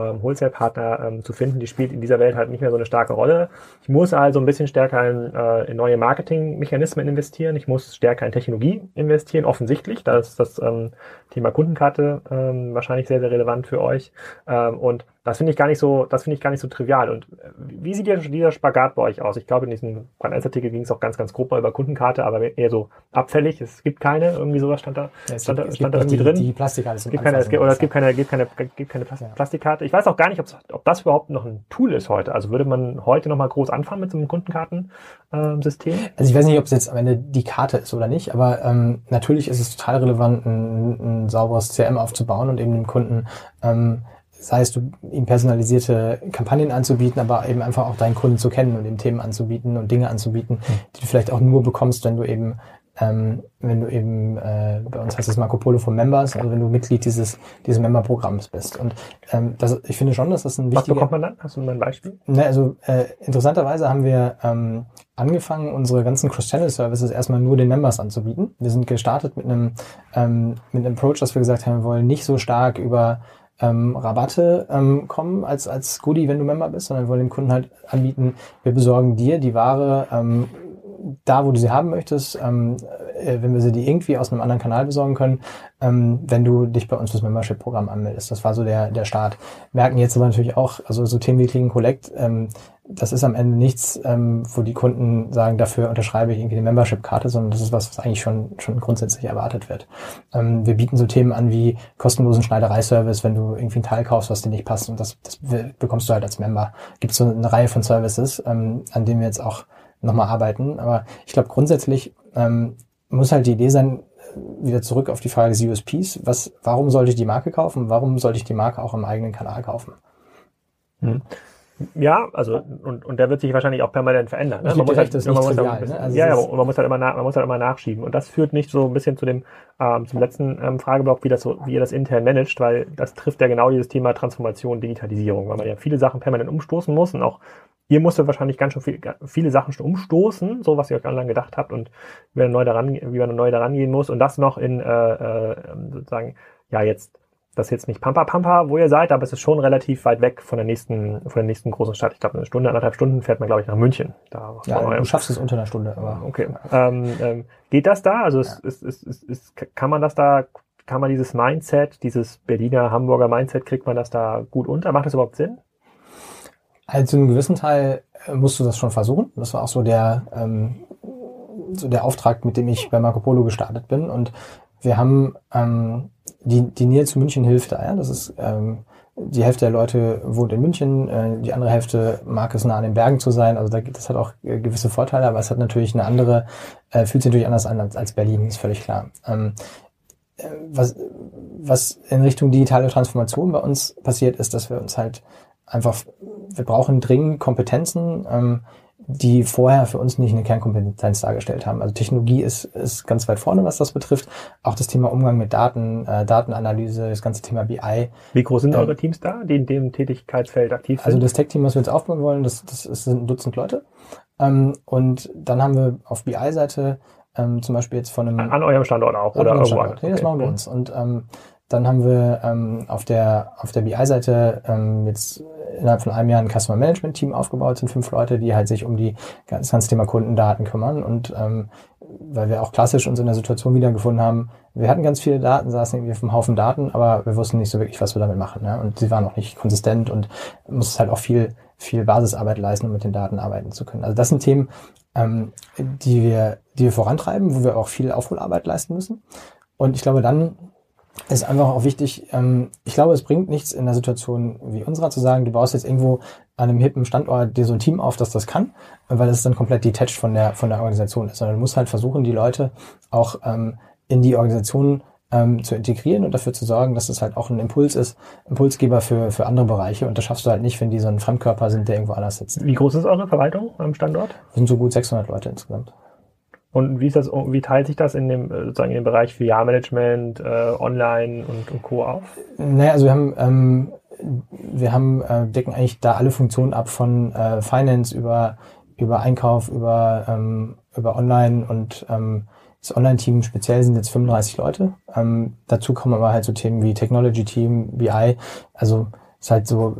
ähm, Wholesale-Partner ähm, zu finden, die spielt in dieser Welt halt nicht mehr so eine starke Rolle. Ich muss also ein bisschen stärker in, äh, in neue Marketing-Mechanismen investieren. Ich muss stärker in Technologie investieren, offensichtlich. Da ist das ähm, Thema Kundenkarte ähm, wahrscheinlich sehr, sehr relevant für euch. Ähm, und das finde ich gar nicht so, das finde ich gar nicht so trivial. Und äh, wie sieht dieser Spagat bei euch aus? Ich glaube, in diesem Brand 1 Artikel ging es auch ganz, ganz grob mal über Kundenkarte, aber eher so abfällig. Es gibt keine, irgendwie sowas stand da, Ja, es stand, gibt- da, stand da irgendwie die, drin. Die Plastikkarte zum gibt keine, es gibt, oder es gibt keine, gibt keine, gibt keine Plas- Ja. Plastikkarte. Ich weiß auch gar nicht, ob, das überhaupt noch ein Tool ist heute. Also würde man heute noch mal groß anfangen mit so einem Kundenkartensystem? Also ich weiß nicht, ob es jetzt am Ende die Karte ist oder nicht, aber ähm, natürlich ist es total relevant, ein, ein sauberes CRM aufzubauen und eben dem Kunden, ähm, sei es du ihm personalisierte Kampagnen anzubieten, aber eben einfach auch deinen Kunden zu kennen und ihm Themen anzubieten und Dinge anzubieten, die du vielleicht auch nur bekommst, wenn du eben ähm, wenn du eben, äh, bei uns heißt es Marco Polo for Members, also wenn du Mitglied dieses, dieses Member-Programms bist. Und ähm, das, ich finde schon, dass das ein Was wichtiger... bekommt man dann? Hast du mal ein Beispiel? Ne, also äh, interessanterweise haben wir ähm, angefangen, unsere ganzen Cross-Channel-Services erstmal nur den Members anzubieten. Wir sind gestartet mit einem ähm, mit einem Approach, dass wir gesagt haben, wir wollen nicht so stark über ähm, Rabatte ähm, kommen als als Goodie, wenn du Member bist, sondern wir wollen dem Kunden halt anbieten, wir besorgen dir die Ware ähm, da, wo du sie haben möchtest, ähm, äh, wenn wir sie dir irgendwie aus einem anderen Kanal besorgen können, ähm, wenn du dich bei uns fürs Membership-Programm anmeldest. Das war so der, der Start. Merken jetzt aber natürlich auch, also so Themen wie Click and Collect, ähm, das ist am Ende nichts, ähm, wo die Kunden sagen, dafür unterschreibe ich irgendwie eine Membership-Karte, sondern das ist was, was eigentlich schon, schon grundsätzlich erwartet wird. Ähm, wir bieten so Themen an wie kostenlosen Schneidereiservice, wenn du irgendwie ein Teil kaufst, was dir nicht passt und das, das bekommst du halt als Member. Gibt so eine Reihe von Services, ähm, an denen wir jetzt auch nochmal arbeiten. Aber ich glaube grundsätzlich ähm, muss halt die Idee sein, wieder zurück auf die Frage des USPs. Was, warum sollte ich die Marke kaufen? Warum sollte ich die Marke auch im eigenen Kanal kaufen? Ja, also und, und der wird sich wahrscheinlich auch permanent verändern. Ne? Geb dir halt, man muss halt trivial, ne? Also ja, ja, und man muss halt immer nach, man muss halt immer nachschieben. Und das führt nicht so ein bisschen zu dem ähm, zum letzten ähm, Frageblock, wie das so, wie ihr das intern managt, weil das trifft ja genau dieses Thema Transformation, Digitalisierung, weil man ja viele Sachen permanent umstoßen muss und auch ihr musstet wahrscheinlich ganz schön viel, viele Sachen schon umstoßen, so was ihr euch online gedacht habt und wie man neu daran, wie man neu daran gehen muss und das noch in äh, äh, sozusagen ja jetzt das ist jetzt nicht Pampa Pampa, wo ihr seid, aber es ist schon relativ weit weg von der nächsten, von der nächsten großen Stadt. Ich glaube, eine Stunde, anderthalb Stunden fährt man, glaube ich, nach München. Da Ja, du schaffst es unter einer Stunde, aber okay. Ähm, ähm, geht das da? Also es, es, es, es, es, kann man das da, kann man dieses Mindset, dieses Berliner, Hamburger Mindset, kriegt man das da gut unter? Macht das überhaupt Sinn? Also zu einem gewissen Teil äh, musst du das schon versuchen. Das war auch so der, ähm, so der Auftrag, mit dem ich bei Marco Polo gestartet bin. Und wir haben ähm, die, die Nähe zu München hilft da. Ja? Das ist ähm, die Hälfte der Leute wohnt in München, äh, die andere Hälfte mag es nah an den Bergen zu sein. Also da gibt das hat auch äh, gewisse Vorteile, aber es hat natürlich eine andere, äh, fühlt sich natürlich anders an als, als Berlin, ist völlig klar. Ähm, äh, was, was in Richtung digitale Transformation bei uns passiert, ist, dass wir uns halt einfach, wir brauchen dringend Kompetenzen, ähm, die vorher für uns nicht eine Kernkompetenz dargestellt haben. Also Technologie ist, ist ganz weit vorne, was das betrifft. Auch das Thema Umgang mit Daten, äh, Datenanalyse, das ganze Thema BI. Wie groß sind Ähm, eure Teams da, die in dem Tätigkeitsfeld aktiv sind? Also das Tech-Team, was wir jetzt aufbauen wollen, das, das ist- sind ein Dutzend Leute. Ähm, und dann haben wir auf BI-Seite ähm, zum Beispiel jetzt von einem an, an eurem Standort auch oder irgendwo anders? Nee, das Okay. machen wir uns. Und ähm, dann haben wir ähm, auf der auf der BI-Seite ähm, jetzt innerhalb von einem Jahr ein Customer Management Team aufgebaut, sind fünf Leute, die halt sich um die das ganze Thema Kundendaten kümmern und ähm, weil wir auch klassisch uns in der Situation wiedergefunden haben, wir hatten ganz viele Daten, saßen irgendwie einem Haufen Daten, aber wir wussten nicht so wirklich, was wir damit machen. Ne? Und sie waren auch nicht konsistent und mussten halt auch viel, viel Basisarbeit leisten, um mit den Daten arbeiten zu können. Also das sind Themen, ähm, die wir, die wir vorantreiben, wo wir auch viel Aufholarbeit leisten müssen. Und ich glaube, dann ist einfach auch wichtig, ähm, ich glaube, es bringt nichts in einer Situation wie unserer zu sagen, du baust jetzt irgendwo an einem hippen Standort dir so ein Team auf, dass das kann, weil das dann komplett detached von der, von der Organisation ist. Sondern du musst halt versuchen, die Leute auch ähm, in die Organisation ähm, zu integrieren und dafür zu sorgen, dass es halt auch ein Impuls ist, Impulsgeber für, für andere Bereiche. Und das schaffst du halt nicht, wenn die so ein Fremdkörper sind, der irgendwo anders sitzt. Wie groß ist eure Verwaltung am Standort? Wir sind so gut 600 Leute insgesamt. Und wie ist das, wie teilt sich das in dem, äh, sozusagen in dem Bereich Filialmanagement, äh, Online und, und Co. auf? Naja, also wir haben, ähm, wir haben, äh, decken eigentlich da alle Funktionen ab von äh, Finance über, über Einkauf, über, ähm, über Online und ähm, das Online-Team speziell sind jetzt 35 Leute. Ähm, dazu kommen aber halt so Themen wie Technology-Team, BI. Also ist halt so.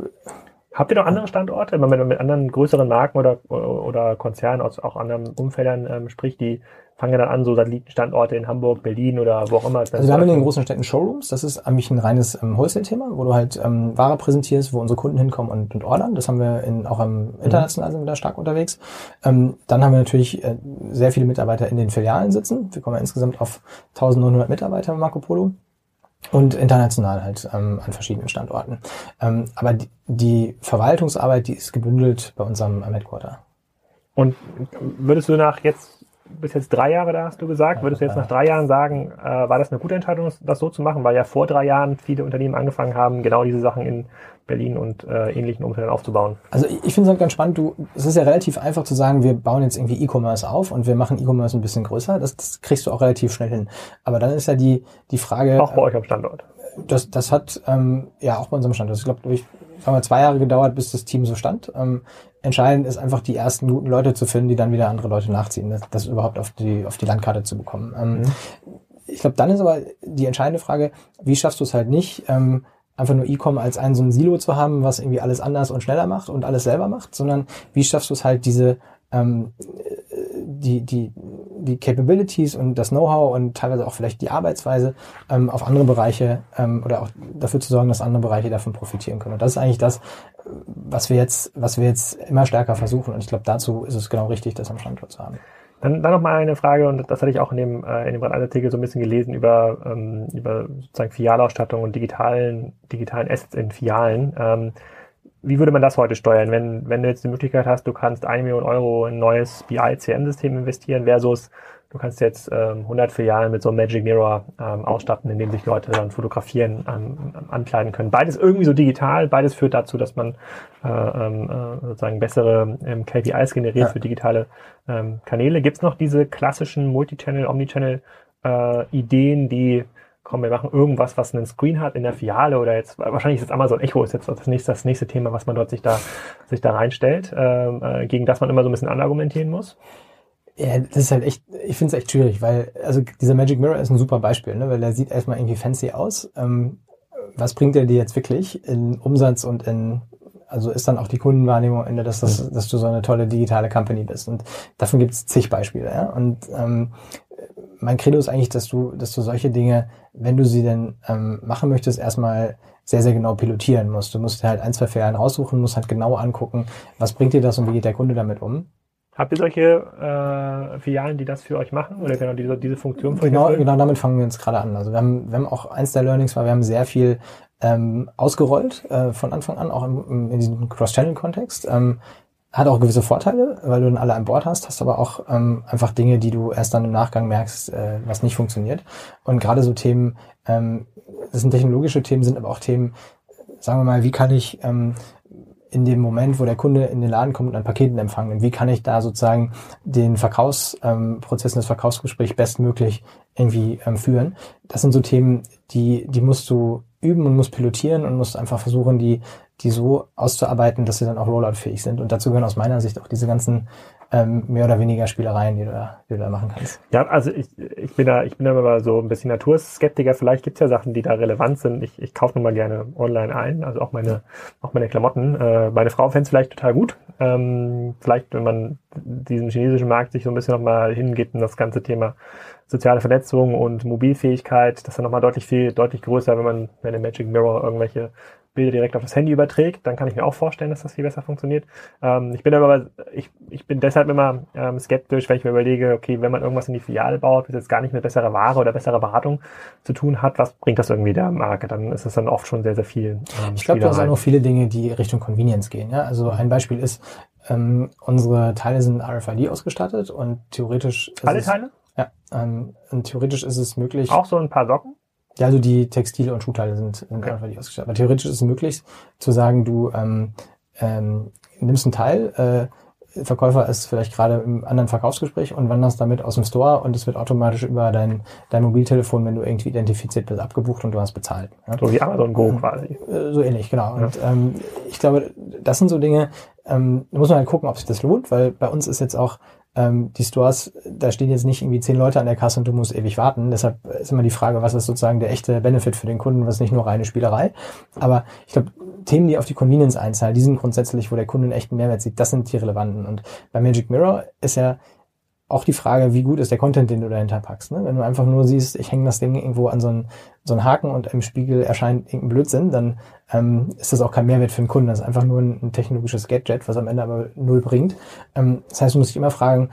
Habt ihr noch andere Standorte, wenn man mit anderen größeren Marken oder, oder Konzernen aus auch anderen Umfeldern ähm, spricht, die fangen ja dann an, so Satellitenstandorte in Hamburg, Berlin oder wo auch immer. Also wir haben in den großen Städten Showrooms. Das ist eigentlich ein reines ähm, Wholesale-Thema, wo du halt ähm, Ware präsentierst, wo unsere Kunden hinkommen und, und ordern. Das haben wir in, auch im international sind wir da stark unterwegs. Ähm, dann haben wir natürlich äh, sehr viele Mitarbeiter in den Filialen sitzen. Wir kommen ja insgesamt auf 1900 Mitarbeiter bei Marco Polo und international halt ähm, an verschiedenen Standorten. Ähm, aber die, die Verwaltungsarbeit, die ist gebündelt bei unserem Headquarter. Und würdest du nach jetzt bist jetzt drei Jahre da, hast du gesagt. Würdest du jetzt nach drei Jahren sagen, äh, war das eine gute Entscheidung, das so zu machen? Weil ja vor drei Jahren viele Unternehmen angefangen haben, genau diese Sachen in Berlin und äh, ähnlichen Umfeldern aufzubauen. Also ich, ich finde es halt ganz spannend. Du, es ist ja relativ einfach zu sagen, wir bauen jetzt irgendwie E-Commerce auf und wir machen E-Commerce ein bisschen größer. Das, das kriegst du auch relativ schnell hin. Aber dann ist ja die die Frage. Auch bei äh, euch am Standort. Das, das hat ähm, ja auch bei unserem Standort. Ich glaube, durch haben wir zwei Jahre gedauert, bis das Team so stand. Ähm, entscheidend ist einfach die ersten guten Leute zu finden, die dann wieder andere Leute nachziehen, das, das überhaupt auf die, auf die Landkarte zu bekommen. Ähm, mhm. Ich glaube, dann ist aber die entscheidende Frage, wie schaffst du es halt nicht, ähm, einfach nur E-Com als ein so ein Silo zu haben, was irgendwie alles anders und schneller macht und alles selber macht, sondern wie schaffst du es halt, diese ähm, die, die, die Capabilities und das Know-how und teilweise auch vielleicht die Arbeitsweise ähm, auf andere Bereiche ähm, oder auch dafür zu sorgen, dass andere Bereiche davon profitieren können. Und das ist eigentlich das, was wir jetzt, was wir jetzt immer stärker versuchen. Und ich glaube, dazu ist es genau richtig, das am Standort zu haben. Dann, dann noch mal eine Frage, und das hatte ich auch in dem, äh, in dem Artikel so ein bisschen gelesen über, ähm, über sozusagen Filialausstattung und digitalen, digitalen Assets in Filialen. Ähm, wie würde man das heute steuern, wenn, wenn du jetzt die Möglichkeit hast, du kannst eine Million Euro in ein neues BI-CM-System investieren versus du kannst jetzt ähm, 100 Filialen mit so einem Magic Mirror ähm, ausstatten, in dem sich Leute dann fotografieren, ähm, ankleiden können. Beides irgendwie so digital, beides führt dazu, dass man äh, ähm, äh, sozusagen bessere ähm, KPIs generiert ja. für digitale ähm, Kanäle. Gibt es noch diese klassischen Multichannel, Omnichannel äh, Ideen, die komm, wir machen irgendwas, was einen Screen hat in der Filiale oder jetzt, wahrscheinlich ist jetzt Amazon Echo ist jetzt das nächste, das nächste Thema, was man dort sich da, sich da reinstellt, ähm, äh, gegen das man immer so ein bisschen anargumentieren muss. Ja, das ist halt echt, ich finde es echt schwierig, weil, also dieser Magic Mirror ist ein super Beispiel, ne, weil der sieht erstmal irgendwie fancy aus. Ähm, was bringt er dir jetzt wirklich in Umsatz und in, also ist dann auch die Kundenwahrnehmung am Ende, dass, das, dass du so eine tolle digitale Company bist. Und davon gibt es zig Beispiele. Ja? Und ähm, mein Credo ist eigentlich, dass du, dass du solche Dinge, wenn du sie denn ähm, machen möchtest, erstmal sehr, sehr genau pilotieren musst. Du musst halt ein, zwei Fehler raussuchen, musst halt genau angucken, was bringt dir das und wie geht der Kunde damit um. Habt ihr solche äh, Filialen, die das für euch machen oder genau diese, diese Funktion für genau, genau damit fangen wir uns gerade an. Also wir haben, wir haben auch eins der Learnings war, wir haben sehr viel ähm, ausgerollt äh, von Anfang an, auch im, in diesem Cross-Channel-Kontext. Ähm, hat auch gewisse Vorteile, weil du dann alle an Bord hast, hast aber auch ähm, einfach Dinge, die du erst dann im Nachgang merkst, äh, was nicht funktioniert. Und gerade so Themen, ähm, das sind technologische Themen, sind aber auch Themen, sagen wir mal, wie kann ich ähm, in dem Moment, wo der Kunde in den Laden kommt und ein Paket empfangen, wie kann ich da sozusagen den Verkaufsprozess, ähm, das Verkaufsgespräch bestmöglich irgendwie ähm, führen? Das sind so Themen, die, die musst du üben und musst pilotieren und musst einfach versuchen, die die so auszuarbeiten, dass sie dann auch rolloutfähig sind. Und dazu gehören aus meiner Sicht auch diese ganzen ähm, mehr oder weniger Spielereien, die du, da, die du da machen kannst. Ja, also ich, ich bin da, ich bin da immer so ein bisschen Naturskeptiker. Vielleicht gibt's ja Sachen, die da relevant sind. Ich, ich kaufe nun mal gerne online ein, also auch meine, auch meine Klamotten. Äh, meine Frau fände vielleicht total gut. Ähm, vielleicht, wenn man diesen chinesischen Markt sich so ein bisschen nochmal hingeht in das ganze Thema soziale Vernetzung und Mobilfähigkeit, das ist dann nochmal deutlich viel, deutlich größer, wenn man, wenn der Magic Mirror irgendwelche Bilder direkt auf das Handy überträgt, dann kann ich mir auch vorstellen, dass das viel besser funktioniert. Ähm, ich bin aber, ich, ich bin deshalb immer ähm, skeptisch, wenn ich mir überlege, okay, wenn man irgendwas in die Filiale baut, was jetzt gar nicht mit besserer Ware oder besserer Beratung zu tun hat, was bringt das irgendwie der Marke? Dann ist es dann oft schon sehr, sehr viel. Ähm, ich glaube, du hast auch noch viele Dinge, die Richtung Convenience gehen. Ja? Also ein Beispiel ist, ähm, unsere Teile sind RFID ausgestattet und theoretisch Alle Teile? Ja, ähm, und theoretisch ist es möglich. Auch so ein paar Socken? Ja, also die Textile und Schuhteile sind, sind Okay. einfach nicht ausgestattet. Aber theoretisch ist es möglich zu sagen, du ähm, ähm, nimmst einen Teil, äh, Verkäufer ist vielleicht gerade im anderen Verkaufsgespräch und wanderst damit aus dem Store und es wird automatisch über dein, dein Mobiltelefon, wenn du irgendwie identifiziert bist, abgebucht und du hast bezahlt. Ja? So wie Amazon Go quasi. Äh, So ähnlich, genau. Und ähm, ich glaube, das sind so Dinge, ähm, da muss man halt gucken, ob sich das lohnt, weil bei uns ist jetzt auch ähm, die Stores, da stehen jetzt nicht irgendwie zehn Leute an der Kasse und du musst ewig warten. Deshalb ist immer die Frage, was ist sozusagen der echte Benefit für den Kunden, was ist nicht nur reine Spielerei. Aber ich glaube, Themen, die auf die Convenience einzahlen, die sind grundsätzlich, wo der Kunde einen echten Mehrwert sieht, das sind die relevanten. Und bei Magic Mirror ist ja auch die Frage, wie gut ist der Content, den du dahinter packst. Ne? Wenn du einfach nur siehst, ich hänge das Ding irgendwo an so einen, so einen Haken und im Spiegel erscheint irgendein Blödsinn, dann ähm, ist das auch kein Mehrwert für den Kunden. Das ist einfach nur ein, ein technologisches Gadget, was am Ende aber null bringt. Ähm, das heißt, du musst dich immer fragen,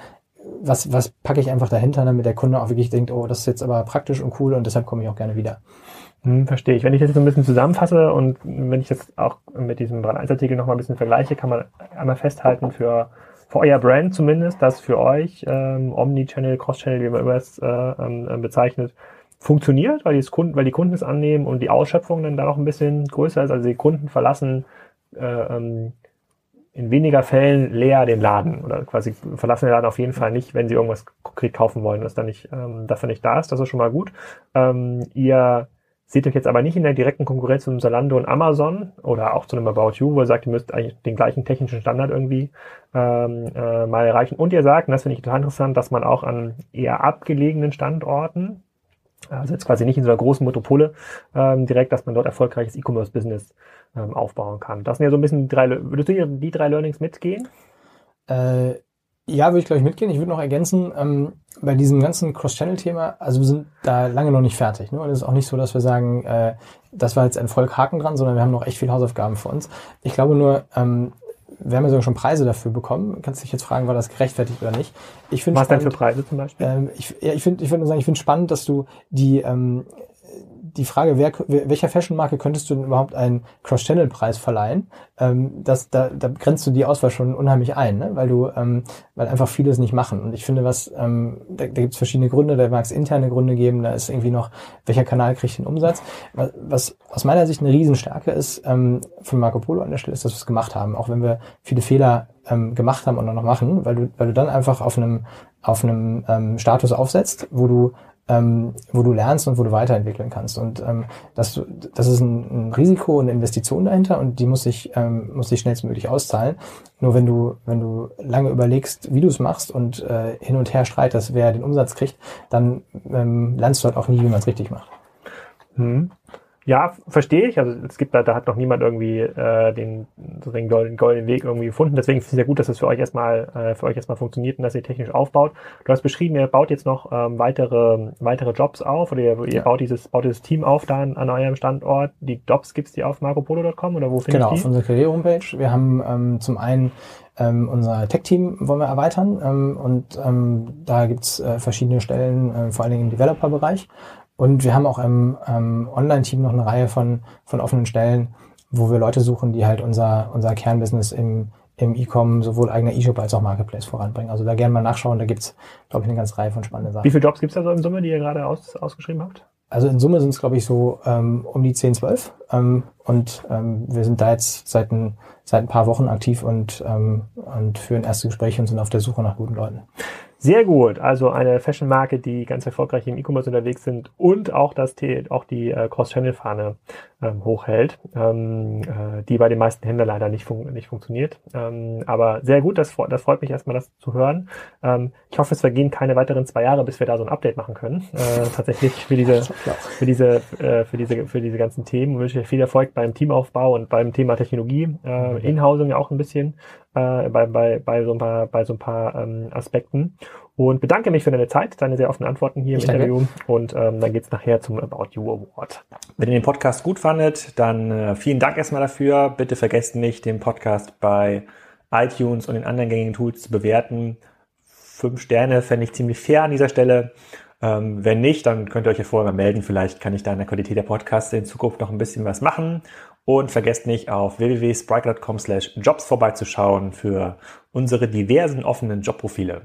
was, was packe ich einfach dahinter, damit der Kunde auch wirklich denkt, oh, das ist jetzt aber praktisch und cool und deshalb komme ich auch gerne wieder. Hm, verstehe ich. Wenn ich das jetzt so ein bisschen zusammenfasse und wenn ich das auch mit diesem Brand 1 Artikel noch mal ein bisschen vergleiche, kann man einmal festhalten für, für euer Brand zumindest, dass für euch ähm, Omnichannel, Cross-Channel, wie man immer es äh, ähm, bezeichnet, funktioniert, weil die, Kunden, weil die Kunden es annehmen und die Ausschöpfung dann da noch ein bisschen größer ist. Also die Kunden verlassen äh, ähm, in weniger Fällen leer den Laden oder quasi verlassen den Laden auf jeden Fall nicht, wenn sie irgendwas konkret kaufen wollen, das dann nicht, ähm, dafür nicht da ist. Das ist schon mal gut. Ähm, ihr seht euch jetzt aber nicht in der direkten Konkurrenz zu Zalando und Amazon oder auch zu einem About You, wo ihr sagt, ihr müsst eigentlich den gleichen technischen Standard irgendwie ähm, äh, mal erreichen. Und ihr sagt, und das finde ich total interessant, dass man auch an eher abgelegenen Standorten, also jetzt quasi nicht in so einer großen Metropole ähm, direkt, dass man dort erfolgreiches E-Commerce-Business ähm, aufbauen kann. Das sind ja so ein bisschen die drei, würdest du die drei Learnings mitgehen? Äh, ja, würde ich glaube ich mitgehen. Ich würde noch ergänzen, ähm, bei diesem ganzen Cross-Channel-Thema, also wir sind da lange noch nicht fertig. Ne? Und es ist auch nicht so, dass wir sagen, äh, das war jetzt ein Vollhaken dran, sondern wir haben noch echt viel Hausaufgaben vor uns. Ich glaube nur, ähm, wir haben ja sogar schon Preise dafür bekommen. Kannst dich jetzt fragen, war das gerechtfertigt oder nicht? Ich finde Was denn für spannend- Preise zum Beispiel? ähm, ich ja, ich finde, ich würde nur sagen, ich finde spannend, dass du die ähm, die Frage, wer, welcher Fashion-Marke könntest du denn überhaupt einen Cross-Channel-Preis verleihen? Ähm, das, da, da grenzt du die Auswahl schon unheimlich ein, ne? weil du, ähm, weil einfach viele es nicht machen. Und ich finde, was, ähm, da, da gibt es verschiedene Gründe, da mag es interne Gründe geben, da ist irgendwie noch, welcher Kanal kriegt den Umsatz. Was, aus meiner Sicht eine Riesenstärke ist ähm, von Marco Polo an der Stelle, ist, dass wir es gemacht haben, auch wenn wir viele Fehler ähm, gemacht haben und noch machen, weil du, weil du dann einfach auf einem, auf einem ähm, Status aufsetzt, wo du ähm, wo du lernst und wo du weiterentwickeln kannst. Und ähm, das, das ist ein, ein Risiko und eine Investition dahinter und die muss sich, ähm, muss sich schnellstmöglich auszahlen. Nur wenn du, wenn du lange überlegst, wie du es machst und äh, hin und her streitest, wer den Umsatz kriegt, dann ähm, lernst du halt auch nie, wie man es richtig macht. Hm. Ja, verstehe ich. Also es gibt da, da hat noch niemand irgendwie äh, den, so den goldenen, goldenen Weg irgendwie gefunden. Deswegen finde ich es ja gut, dass das für euch erstmal äh, für euch erstmal funktioniert und dass ihr technisch aufbaut. Du hast beschrieben, ihr baut jetzt noch ähm, weitere weitere Jobs auf oder ihr, ihr Ja. baut dieses baut dieses Team auf da an, an eurem Standort. Die Jobs gibt's die auf marcopolo.com oder wo finde Genau, ich auf die? unserer Karriere-Homepage. Wir haben ähm, zum einen ähm, unser Tech-Team wollen wir erweitern ähm, und ähm, da gibt's äh, verschiedene Stellen, äh, vor allen Dingen im Developer-Bereich. Und wir haben auch im ähm, Online-Team noch eine Reihe von, von offenen Stellen, wo wir Leute suchen, die halt unser, unser Kernbusiness im, im E-Com sowohl eigener E-Shop als auch Marketplace voranbringen. Also da gerne mal nachschauen, da gibt's glaube ich, eine ganze Reihe von spannenden Sachen. Wie viele Jobs gibt's da so in Summe, die ihr gerade aus, ausgeschrieben habt? Also in Summe sind es, glaube ich, so ähm, um die 10, 12. Ähm, und ähm, wir sind da jetzt seit ein, seit ein paar Wochen aktiv und, ähm, und führen erste Gespräche und sind auf der Suche nach guten Leuten. Sehr gut. Also eine Fashion-Marke, die ganz erfolgreich im E-Commerce unterwegs sind und auch das auch die äh, Cross-Channel-Fahne ähm, hochhält, ähm, äh, die bei den meisten Händlern leider nicht, fun nicht funktioniert. Ähm, aber sehr gut, das, das freut mich erstmal, das zu hören. Ähm, ich hoffe, es vergehen keine weiteren zwei Jahre, bis wir da so ein Update machen können. Äh, tatsächlich für diese, für diese, äh, für diese, für diese ganzen Themen. Ich wünsche viel Erfolg beim Teamaufbau und beim Thema Technologie, äh, Inhousing ja auch ein bisschen äh, bei, bei, bei so ein paar, bei so ein paar ähm, Aspekten. Und bedanke mich für deine Zeit, deine sehr offenen Antworten hier im Ich danke. Interview. Und ähm, dann geht's nachher zum About You Award. Wenn ihr den Podcast gut fandet, dann äh, vielen Dank erstmal dafür. Bitte vergesst nicht, den Podcast bei iTunes und den anderen gängigen Tools zu bewerten. Fünf Sterne fände ich ziemlich fair an dieser Stelle. Ähm, wenn nicht, dann könnt ihr euch ja vorher mal melden. Vielleicht kann ich da an der Qualität der Podcasts in Zukunft noch ein bisschen was machen. Und vergesst nicht, auf www.sprike.com slash jobs vorbeizuschauen für unsere diversen offenen Jobprofile.